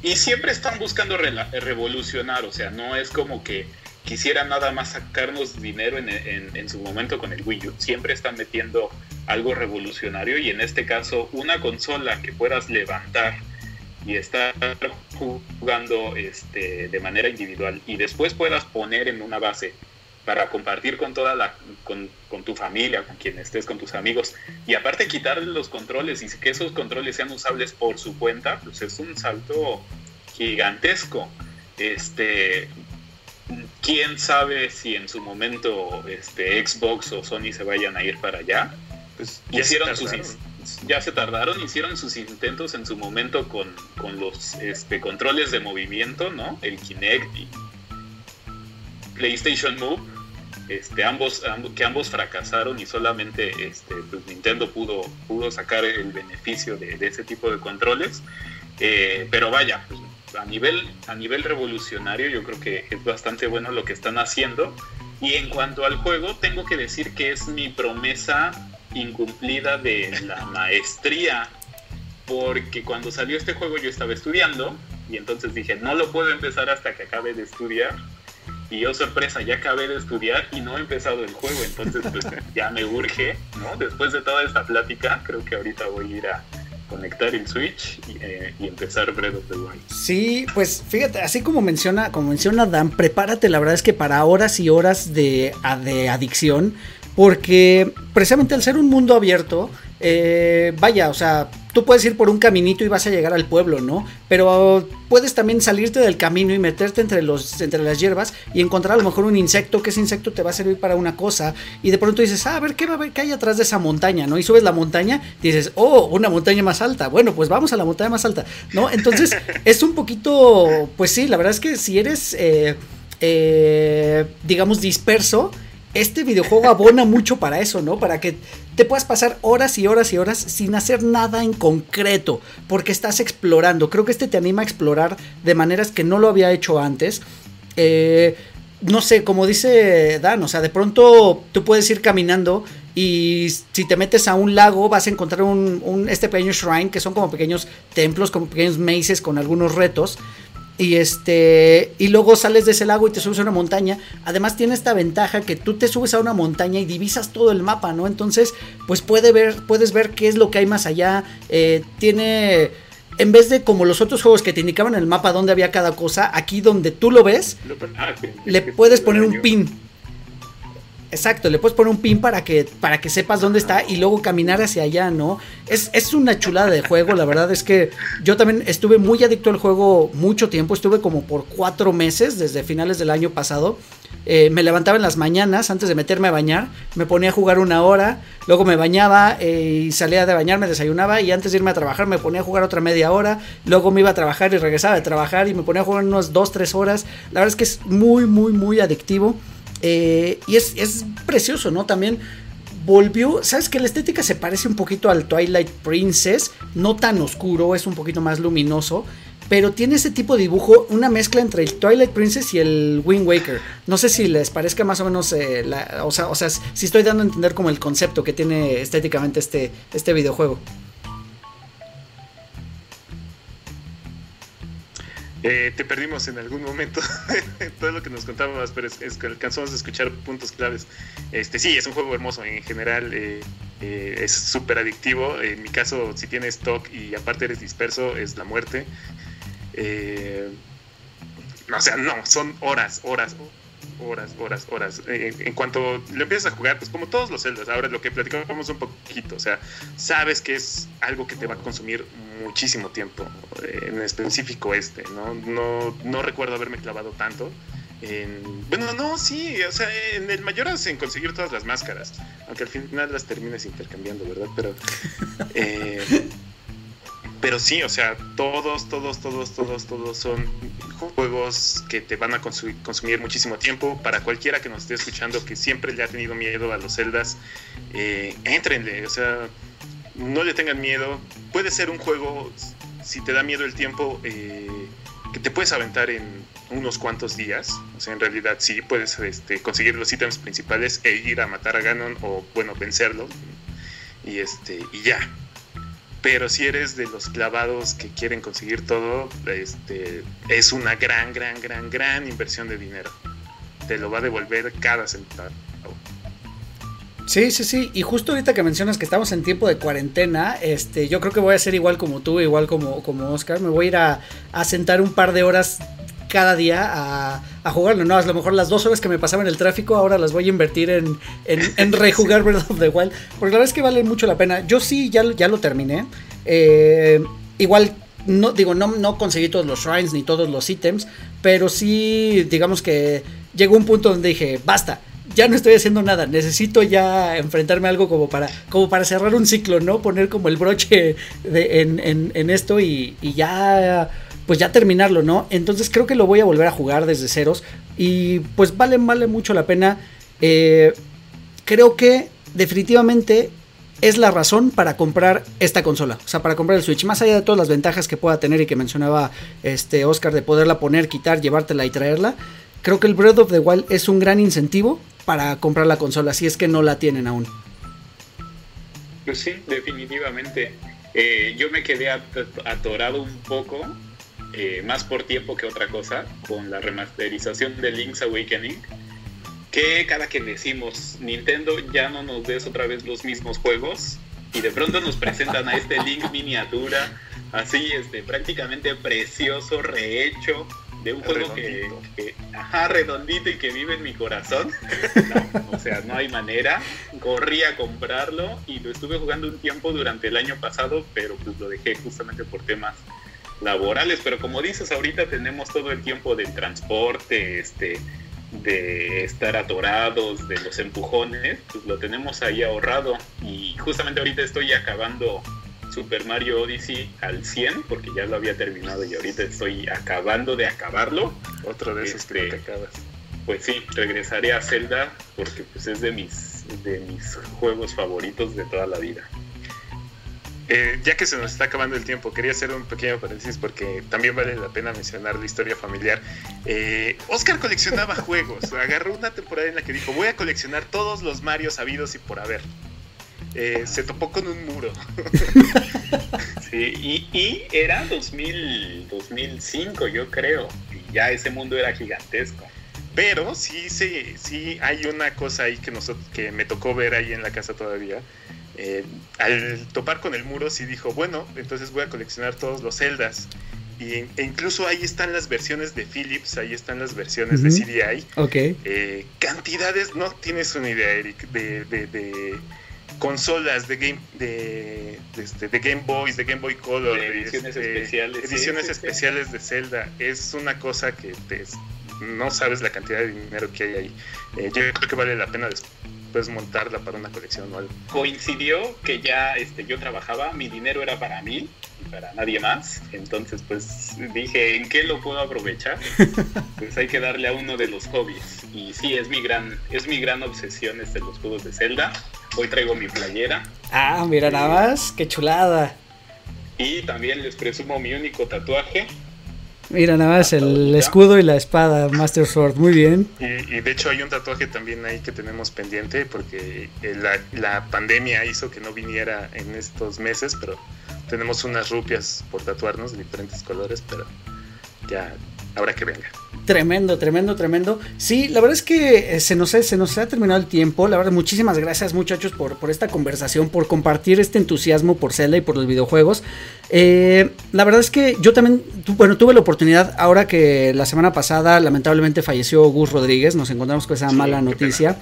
y siempre están buscando revolucionar, o sea, no es como que quisiera nada más sacarnos dinero en, su momento con el Wii U. Siempre están metiendo algo revolucionario y en este caso una consola que puedas levantar y estar jugando este, de manera individual y después puedas poner en una base para compartir con toda la con, tu familia, con quien estés, con tus amigos y aparte quitarle los controles y que esos controles sean usables por su cuenta, pues es un salto gigantesco. Este, quién sabe si en su momento este, Xbox o Sony se vayan a ir para allá. Pues ya hicieron sus ya se tardaron, hicieron sus intentos en su momento con, los este, controles de movimiento, ¿no? El Kinect y PlayStation Move, este, ambos, que ambos fracasaron y solamente este, pues Nintendo pudo, pudo sacar el beneficio de, ese tipo de controles. Eh, pero vaya, pues, a nivel, a nivel revolucionario yo creo que es bastante bueno lo que están haciendo. Y en cuanto al juego, tengo que decir que es mi promesa incumplida de la maestría. Porque cuando salió este juego yo estaba estudiando y entonces dije, no lo puedo empezar hasta que acabe de estudiar. Y yo, sorpresa, ya acabé de estudiar y no he empezado el juego. Entonces, pues ya me urge, ¿no? Después de toda esta plática, creo que ahorita voy a ir a, conectar el Switch eh, y, empezar Breath of the Wild. Sí, pues fíjate, así como menciona, como menciona Dan, prepárate, la verdad es que para horas y horas de, de adicción, porque precisamente al ser un mundo abierto, eh, vaya, o sea, tú puedes ir por un caminito y vas a llegar al pueblo, ¿no? Pero puedes también salirte del camino y meterte entre, los, entre las hierbas y encontrar a lo mejor un insecto, que ese insecto te va a servir para una cosa. Y de pronto dices, ah, a ver, ¿qué, va, qué hay atrás de esa montaña, ¿no? Y subes la montaña y dices, oh, una montaña más alta. Bueno, pues vamos a la montaña más alta, ¿no? Entonces es un poquito, pues sí, la verdad es que si eres, eh, eh, digamos, disperso, este videojuego abona mucho para eso, ¿no? Para que te puedas pasar horas y horas y horas sin hacer nada en concreto, porque estás explorando. Creo que este te anima a explorar de maneras que no lo había hecho antes. Eh, no sé, como dice Dan, o sea, de pronto tú puedes ir caminando y si te metes a un lago vas a encontrar un, este pequeño shrine que son como pequeños templos, como pequeños mazes con algunos retos. Y este. Y luego sales de ese lago y te subes a una montaña. Además, tiene esta ventaja que tú te subes a una montaña y divisas todo el mapa, ¿no? Entonces, pues puede ver, puedes ver qué es lo que hay más allá. Eh, tiene. En vez de como los otros juegos que te indicaban en el mapa dónde había cada cosa, aquí donde tú lo ves, le puedes poner un pin. Exacto, le puedes poner un pin para que, para que sepas dónde está y luego caminar hacia allá, ¿no? Es, es una chulada de juego, la verdad es que yo también estuve muy adicto al juego mucho tiempo, estuve como por cuatro meses desde finales del año pasado. Eh, me levantaba en las mañanas antes de meterme a bañar, me ponía a jugar una hora, luego me bañaba eh, y salía de bañar, me desayunaba y antes de irme a trabajar me ponía a jugar otra media hora, luego me iba a trabajar y regresaba de trabajar y me ponía a jugar unas dos, tres horas. La verdad es que es muy, muy, muy adictivo. Eh, y es, precioso, ¿no? También volvió, ¿sabes que La estética se parece un poquito al Twilight Princess, no tan oscuro, es un poquito más luminoso, pero tiene ese tipo de dibujo, una mezcla entre el Twilight Princess y el Wind Waker. No sé si les parezca más o menos, eh, o, sea, o sea, si estoy dando a entender como el concepto que tiene estéticamente este, este videojuego. Eh, te perdimos en algún momento todo lo que nos contábamos, pero es, que alcanzamos a escuchar puntos claves. Este, sí, es un juego hermoso en general, eh, eh, es súper adictivo. En mi caso, si tienes stock y aparte eres disperso, es la muerte. o sea, no, son horas, horas, horas, horas, horas. en cuanto lo empiezas a jugar, pues como todos los celdas, ahora lo que platicamos un poquito, o sea, sabes que es algo que te va a consumir muchísimo tiempo, en específico este, ¿no? No, no recuerdo haberme clavado tanto. En, bueno, no, sí, o sea, en el mayor en conseguir todas las máscaras, aunque al final las termines intercambiando, ¿verdad? Pero, eh, pero sí, o sea, todos, todos, todos, todos, todos son juegos que te van a consumir, muchísimo tiempo. Para cualquiera que nos esté escuchando que siempre le ha tenido miedo a los celdas, eh, entrenle, o sea, no le tengan miedo. Puede ser un juego si te da miedo el tiempo, eh, que te puedes aventar en unos cuantos días. O sea, en realidad sí puedes este, conseguir los ítems principales e ir a matar a Ganon o, bueno, vencerlo. Y, este, y ya. Pero si eres de los clavados que quieren conseguir todo, este, es una gran, gran, gran, gran inversión de dinero. Te lo va a devolver cada centavo. Sí, sí, sí. Y justo ahorita que mencionas que estamos en tiempo de cuarentena, este, yo creo que voy a ser igual como tú, igual como, como Oscar. Me voy a ir a, a sentar un par de horas cada día a, a, jugarlo, ¿no? A lo mejor las dos horas que me pasaba en el tráfico, ahora las voy a invertir en, en, en rejugar Breath of the Wild. Porque la verdad es que vale mucho la pena. Yo sí, ya, ya lo terminé. Eh, igual, no, digo, no, no conseguí todos los shrines ni todos los ítems, pero sí, digamos que llegó un punto donde dije, basta ya no estoy haciendo nada, necesito ya enfrentarme a algo como para, como para cerrar un ciclo, ¿no? Poner como el broche de, en, en, en, esto y, y, ya, pues ya terminarlo, ¿no? Entonces creo que lo voy a volver a jugar desde ceros y pues vale, vale mucho la pena. Eh, creo que definitivamente es la razón para comprar esta consola, o sea, para comprar el Switch, más allá de todas las ventajas que pueda tener y que mencionaba este Oscar de poderla poner, quitar, llevártela y traerla. Creo que el Breath of the Wild es un gran incentivo para comprar la consola, si es que no la tienen aún. Pues sí, definitivamente. Eh, yo me quedé atorado un poco, eh, más por tiempo que otra cosa, con la remasterización de Link's Awakening. Que cada que decimos, Nintendo ya no nos des otra vez los mismos juegos, y de pronto nos presentan a este Link miniatura, así, este, prácticamente precioso, rehecho, de un juego que, que, ajá, redondito y que vive en mi corazón. No, o sea, no hay manera. Corrí a comprarlo y lo estuve jugando un tiempo durante el año pasado, pero pues lo dejé justamente por temas laborales. Pero como dices, ahorita tenemos todo el tiempo del transporte, este, de estar atorados, de los empujones, pues lo tenemos ahí ahorrado. Y justamente ahorita estoy acabando Super Mario Odyssey al 100 porque ya lo había terminado y ahorita estoy acabando de acabarlo. De esos este, que te acabas. Pues sí, regresaré a Zelda porque pues es de mis de mis juegos favoritos de toda la vida. Eh, ya que se nos está acabando el tiempo, quería hacer un pequeño paréntesis porque también vale la pena mencionar la historia familiar. Eh, Oscar coleccionaba juegos, agarró una temporada en la que dijo, voy a coleccionar todos los Mario sabidos y por haber eh, se topó con un muro. sí, y, y, era 2000, 2005, yo creo. Y ya ese mundo era gigantesco. Pero sí, sí, sí hay una cosa ahí que, nosotros, que me tocó ver ahí en la casa todavía. Eh, al topar con el muro, sí dijo, bueno, entonces voy a coleccionar todos los celdas. Y, e incluso ahí están las versiones de Philips, ahí están las versiones uh -huh. de CDI. Ok. Eh, cantidades, no tienes una idea, Eric, de, de, de consolas de Game de, de, este, de, Game Boys, de Game Boy Color, de ediciones este, especiales, ediciones sí, especiales sí. de Zelda. Es una cosa que te, no sabes la cantidad de dinero que hay ahí. Eh, yo creo que vale la pena después montarla para una colección o algo. Coincidió que ya este, yo trabajaba, mi dinero era para mí y para nadie más. Entonces, pues dije, ¿en qué lo puedo aprovechar? pues hay que darle a uno de los hobbies. Y sí, es mi gran, es mi gran obsesión este, los juegos de Zelda. Hoy traigo mi playera. Ah, mira nada más, qué chulada. Y también les presumo mi único tatuaje. Mira nada más el escudo y la espada Master Sword, muy bien. Y, y, de hecho hay un tatuaje también ahí que tenemos pendiente porque la, la, pandemia hizo que no viniera en estos meses, pero tenemos unas rupias por tatuarnos de diferentes colores, pero ya habrá que venga. Tremendo, tremendo, tremendo. Sí, la verdad es que se nos, ha, se nos ha terminado el tiempo. La verdad, muchísimas gracias muchachos por, por esta conversación, por compartir este entusiasmo por Zelda y por los videojuegos. Eh, la verdad es que yo también, bueno, tuve la oportunidad, ahora que la semana pasada lamentablemente falleció Gus Rodríguez, nos encontramos con esa sí, mala noticia.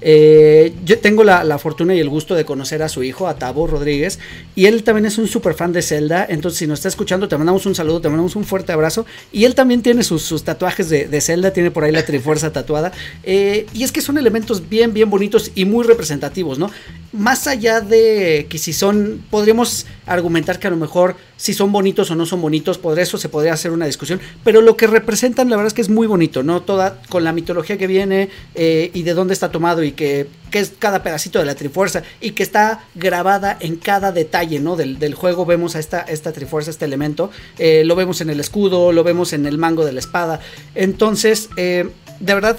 Eh, yo tengo la, la, fortuna y el gusto de conocer a su hijo, a Tabo Rodríguez, y él también es un super fan de Zelda. Entonces, si nos está escuchando, te mandamos un saludo, te mandamos un fuerte abrazo. Y él también tiene sus, sus tatuajes de, de, Zelda, tiene por ahí la Trifuerza tatuada. Eh, y es que son elementos bien, bien bonitos y muy representativos, ¿no? Más allá de que si son, podríamos argumentar que a lo mejor si son bonitos o no son bonitos, por eso se podría hacer una discusión, pero lo que representan la verdad es que es muy bonito, ¿no? Toda con la mitología que viene eh, y de dónde está tomado y que, es cada pedacito de la Trifuerza y que está grabada en cada detalle, ¿no? Del, juego vemos a esta, esta Trifuerza, este elemento, eh, lo vemos en el escudo, lo vemos en el mango de la espada, entonces, de verdad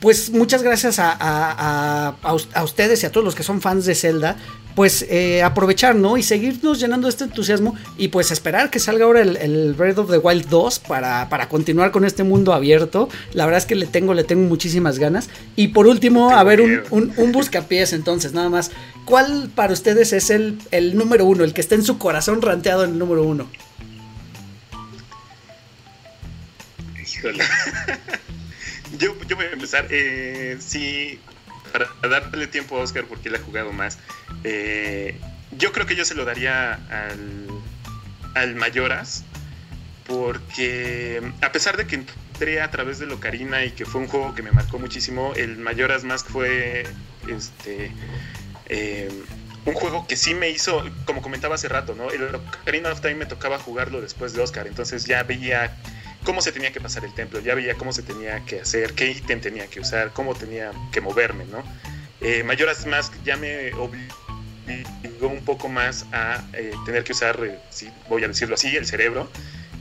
pues muchas gracias a, ustedes y a todos los que son fans de Zelda, pues eh, aprovechar, ¿no? Y seguirnos llenando este entusiasmo y pues esperar que salga ahora el, Breath of the Wild 2 para, para, continuar con este mundo abierto. La verdad es que le tengo, le tengo muchísimas ganas. Y por último, a ver, un, un, un, buscapiés entonces, nada más. ¿Cuál para ustedes es el, el número uno, el que está en su corazón ranteado en el número uno? Híjole. yo, yo voy a empezar. Eh, sí, para darle tiempo a Oscar porque él ha jugado más. Eh, yo creo que yo se lo daría al, al Mayoras. Porque a pesar de que entré a través de Locarina y que fue un juego que me marcó muchísimo, el Mayoras Mask fue este eh, un juego que sí me hizo, como comentaba hace rato, ¿no? El Locarina of Time me tocaba jugarlo después de Oscar, entonces ya veía cómo se tenía que pasar el templo, ya veía cómo se tenía que hacer, qué ítem tenía que usar, cómo tenía que moverme, ¿no? Eh, Majora's Mask ya me obligó un poco más a eh, tener que usar, eh, voy a decirlo así, el cerebro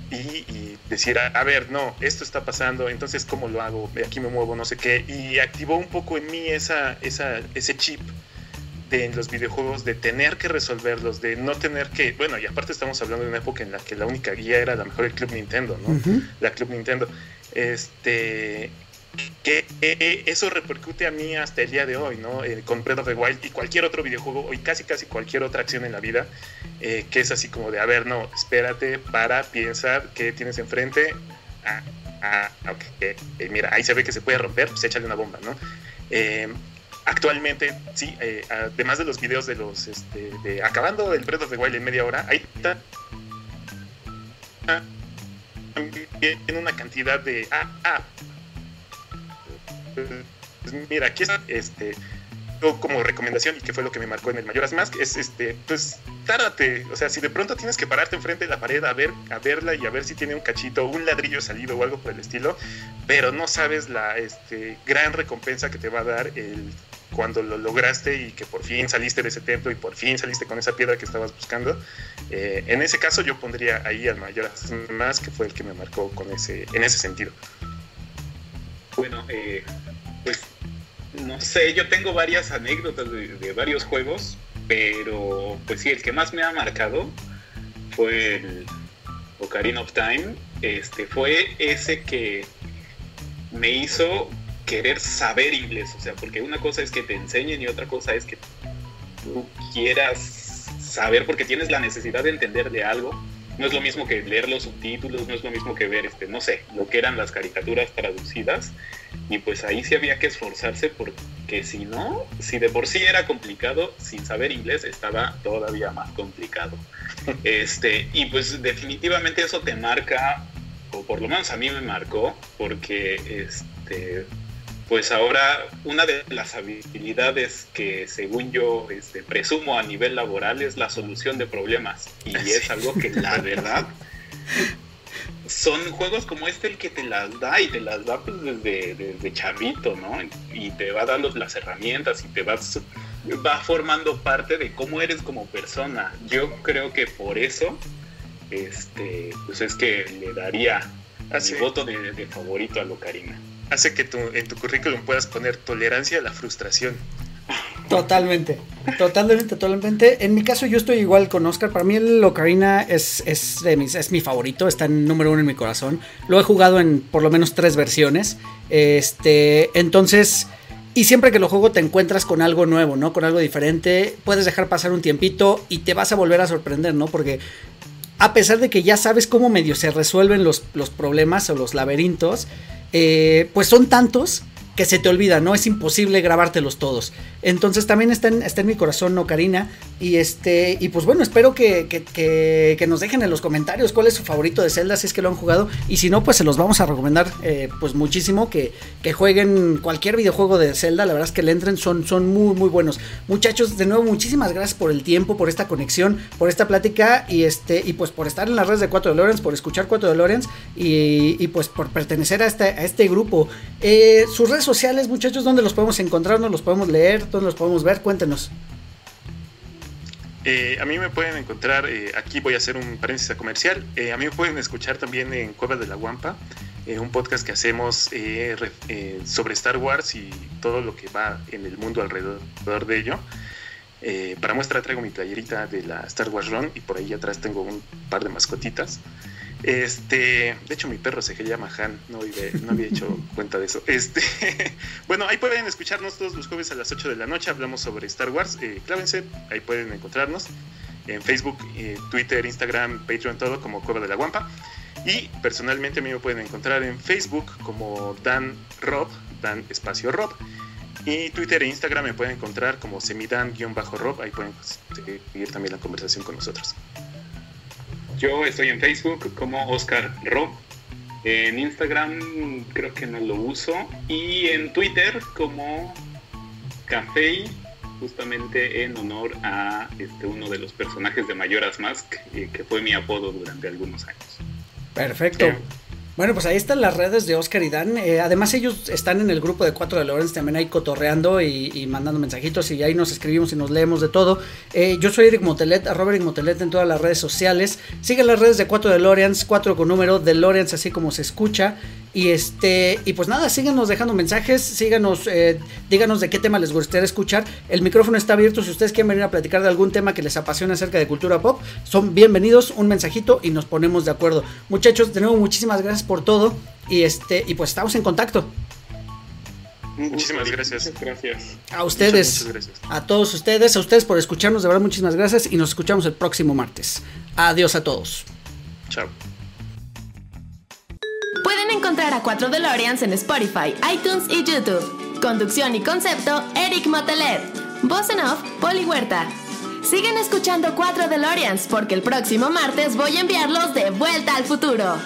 y, decir, a, ver, no, esto está pasando, entonces cómo lo hago, aquí me muevo, no sé qué, y activó un poco en mí esa, esa, ese chip de los videojuegos de tener que resolverlos, de no tener que, bueno, y aparte estamos hablando de una época en la que la única guía era a lo mejor el Club Nintendo, ¿no? La Club Nintendo. Este que eso repercute a mí hasta el día de hoy, ¿no? Eh, con Breath of the Wild y cualquier otro videojuego, y casi casi cualquier otra acción en la vida, eh, que es así como de, a ver, no, espérate, para, piensa, ¿qué tienes enfrente? Ah, ah ok, eh, mira, ahí se ve que se puede romper, pues échale una bomba, ¿no? Actualmente, sí, eh, además de los videos de los, este, de acabando el Breath of the Wild en media hora, está en una cantidad de, ah, ah, pues mira, aquí está, este, como recomendación y que fue lo que me marcó en el Mayoras Mask es este pues tárdate o sea si de pronto tienes que pararte enfrente de la pared a ver a verla y a ver si tiene un cachito un ladrillo salido o algo por el estilo pero no sabes la este gran recompensa que te va a dar el cuando lo lograste y que por fin saliste de ese templo y por fin saliste con esa piedra que estabas buscando. Eh, en ese caso yo pondría ahí al mayor más que fue el que me marcó con ese, en ese sentido. Bueno, eh, pues no sé, yo tengo varias anécdotas de, varios juegos, pero pues sí, el que más me ha marcado fue el Ocarina of Time. Este fue ese que me hizo querer saber inglés, o sea, porque una cosa es que te enseñen y otra cosa es que tú quieras saber porque tienes la necesidad de entender de algo. No es lo mismo que leer los subtítulos, no es lo mismo que ver, este, no sé, lo que eran las caricaturas traducidas. Y pues ahí sí había que esforzarse porque si no, si de por sí era complicado, sin saber inglés estaba todavía más complicado. Este, y pues definitivamente eso te marca, o por lo menos a mí me marcó, porque este, pues ahora una de las habilidades que según yo este, presumo a nivel laboral es la solución de problemas. Y es algo que la verdad son juegos como este el que te las da y te las da pues desde, desde chavito, ¿no? Y te va dando las herramientas y te vas va formando parte de cómo eres como persona. Yo creo que por eso este pues es que le daría Así. mi voto de, de favorito a Locarina hace que tu, en tu currículum puedas poner tolerancia a la frustración. Totalmente, totalmente, totalmente. En mi caso yo estoy igual con Oscar. Para mí el Ocarina es, es, de mis, es mi favorito, está en número uno en mi corazón. Lo he jugado en por lo menos tres versiones. Este, entonces, y siempre que lo juego te encuentras con algo nuevo, ¿no? Con algo diferente. Puedes dejar pasar un tiempito y te vas a volver a sorprender, ¿no? Porque a pesar de que ya sabes cómo medio se resuelven los, los problemas o los laberintos, eh, pues son tantos que se te olvida, ¿no? Es imposible grabártelos todos. Entonces también está en, está en mi corazón Ocarina. Y este, y pues bueno, espero que, que, que, nos dejen en los comentarios cuál es su favorito de Zelda, si es que lo han jugado. Y si no, pues se los vamos a recomendar eh, pues muchísimo que, que, jueguen cualquier videojuego de Zelda. La verdad es que le entren, son, son muy, muy buenos. Muchachos, de nuevo, muchísimas gracias por el tiempo, por esta conexión, por esta plática y este, y pues por estar en las redes de 4 de Lawrence, por escuchar 4 de Lawrence y, y pues por pertenecer a este, a este grupo. Eh, sus redes sociales, muchachos, ¿dónde los podemos encontrar? ¿Dónde los podemos leer? ¿Dónde los podemos ver? Cuéntenos. Eh, a mí me pueden encontrar, eh, aquí voy a hacer un paréntesis comercial, eh, a mí me pueden escuchar también en Cueva de la Guampa, un podcast que hacemos sobre Star Wars y todo lo que va en el mundo alrededor de ello. para muestra traigo mi playerita de la Star Wars Run y por ahí atrás tengo un par de mascotitas. Este, de hecho, mi perro se llama Han, no, no había hecho cuenta de eso. Este, bueno, ahí pueden escucharnos todos los jueves a las 8 de la noche. Hablamos sobre Star Wars. Eh, clávense, ahí pueden encontrarnos en Facebook, eh, Twitter, Instagram, Patreon, todo como Cueva de la Guampa. Y personalmente a mí me pueden encontrar en Facebook como Dan Rob, Dan Espacio Rob. Y Twitter e Instagram me pueden encontrar como semidan-rob. Ahí pueden seguir también la conversación con nosotros. Yo estoy en Facebook como Oscar Rob. En Instagram creo que no lo uso. Y en Twitter como Café, justamente en honor a este, uno de los personajes de Mayoras Mask, eh, que fue mi apodo durante algunos años. Perfecto. Bueno, pues ahí están las redes de Oscar y Dan. Eh, además, ellos están en el grupo de 4 de Lawrence, también ahí cotorreando y, mandando mensajitos y ahí nos escribimos y nos leemos de todo. Eh, yo soy Eric Motelet, arroba Eric Motelet en todas las redes sociales. Sigan las redes de 4 de Lawrence, 4 con número de Lawrence, así como se escucha. Y este, y pues nada, síganos dejando mensajes, síganos, eh, díganos de qué tema les gustaría escuchar. El micrófono está abierto. Si ustedes quieren venir a platicar de algún tema que les apasione acerca de cultura pop, son bienvenidos. Un mensajito y nos ponemos de acuerdo. Muchachos, de nuevo, muchísimas gracias por todo. Y este, y pues estamos en contacto. Muchísimas gracias. gracias. A ustedes, a todos ustedes, a ustedes por escucharnos, de verdad muchísimas gracias y nos escuchamos el próximo martes. Adiós a todos. Chao. Pueden encontrar a 4 DeLoreans en Spotify, iTunes y YouTube. Conducción y concepto, Eric Motelet. Voz en off, Poli Huerta. Siguen escuchando 4 DeLoreans porque el próximo martes voy a enviarlos de vuelta al futuro.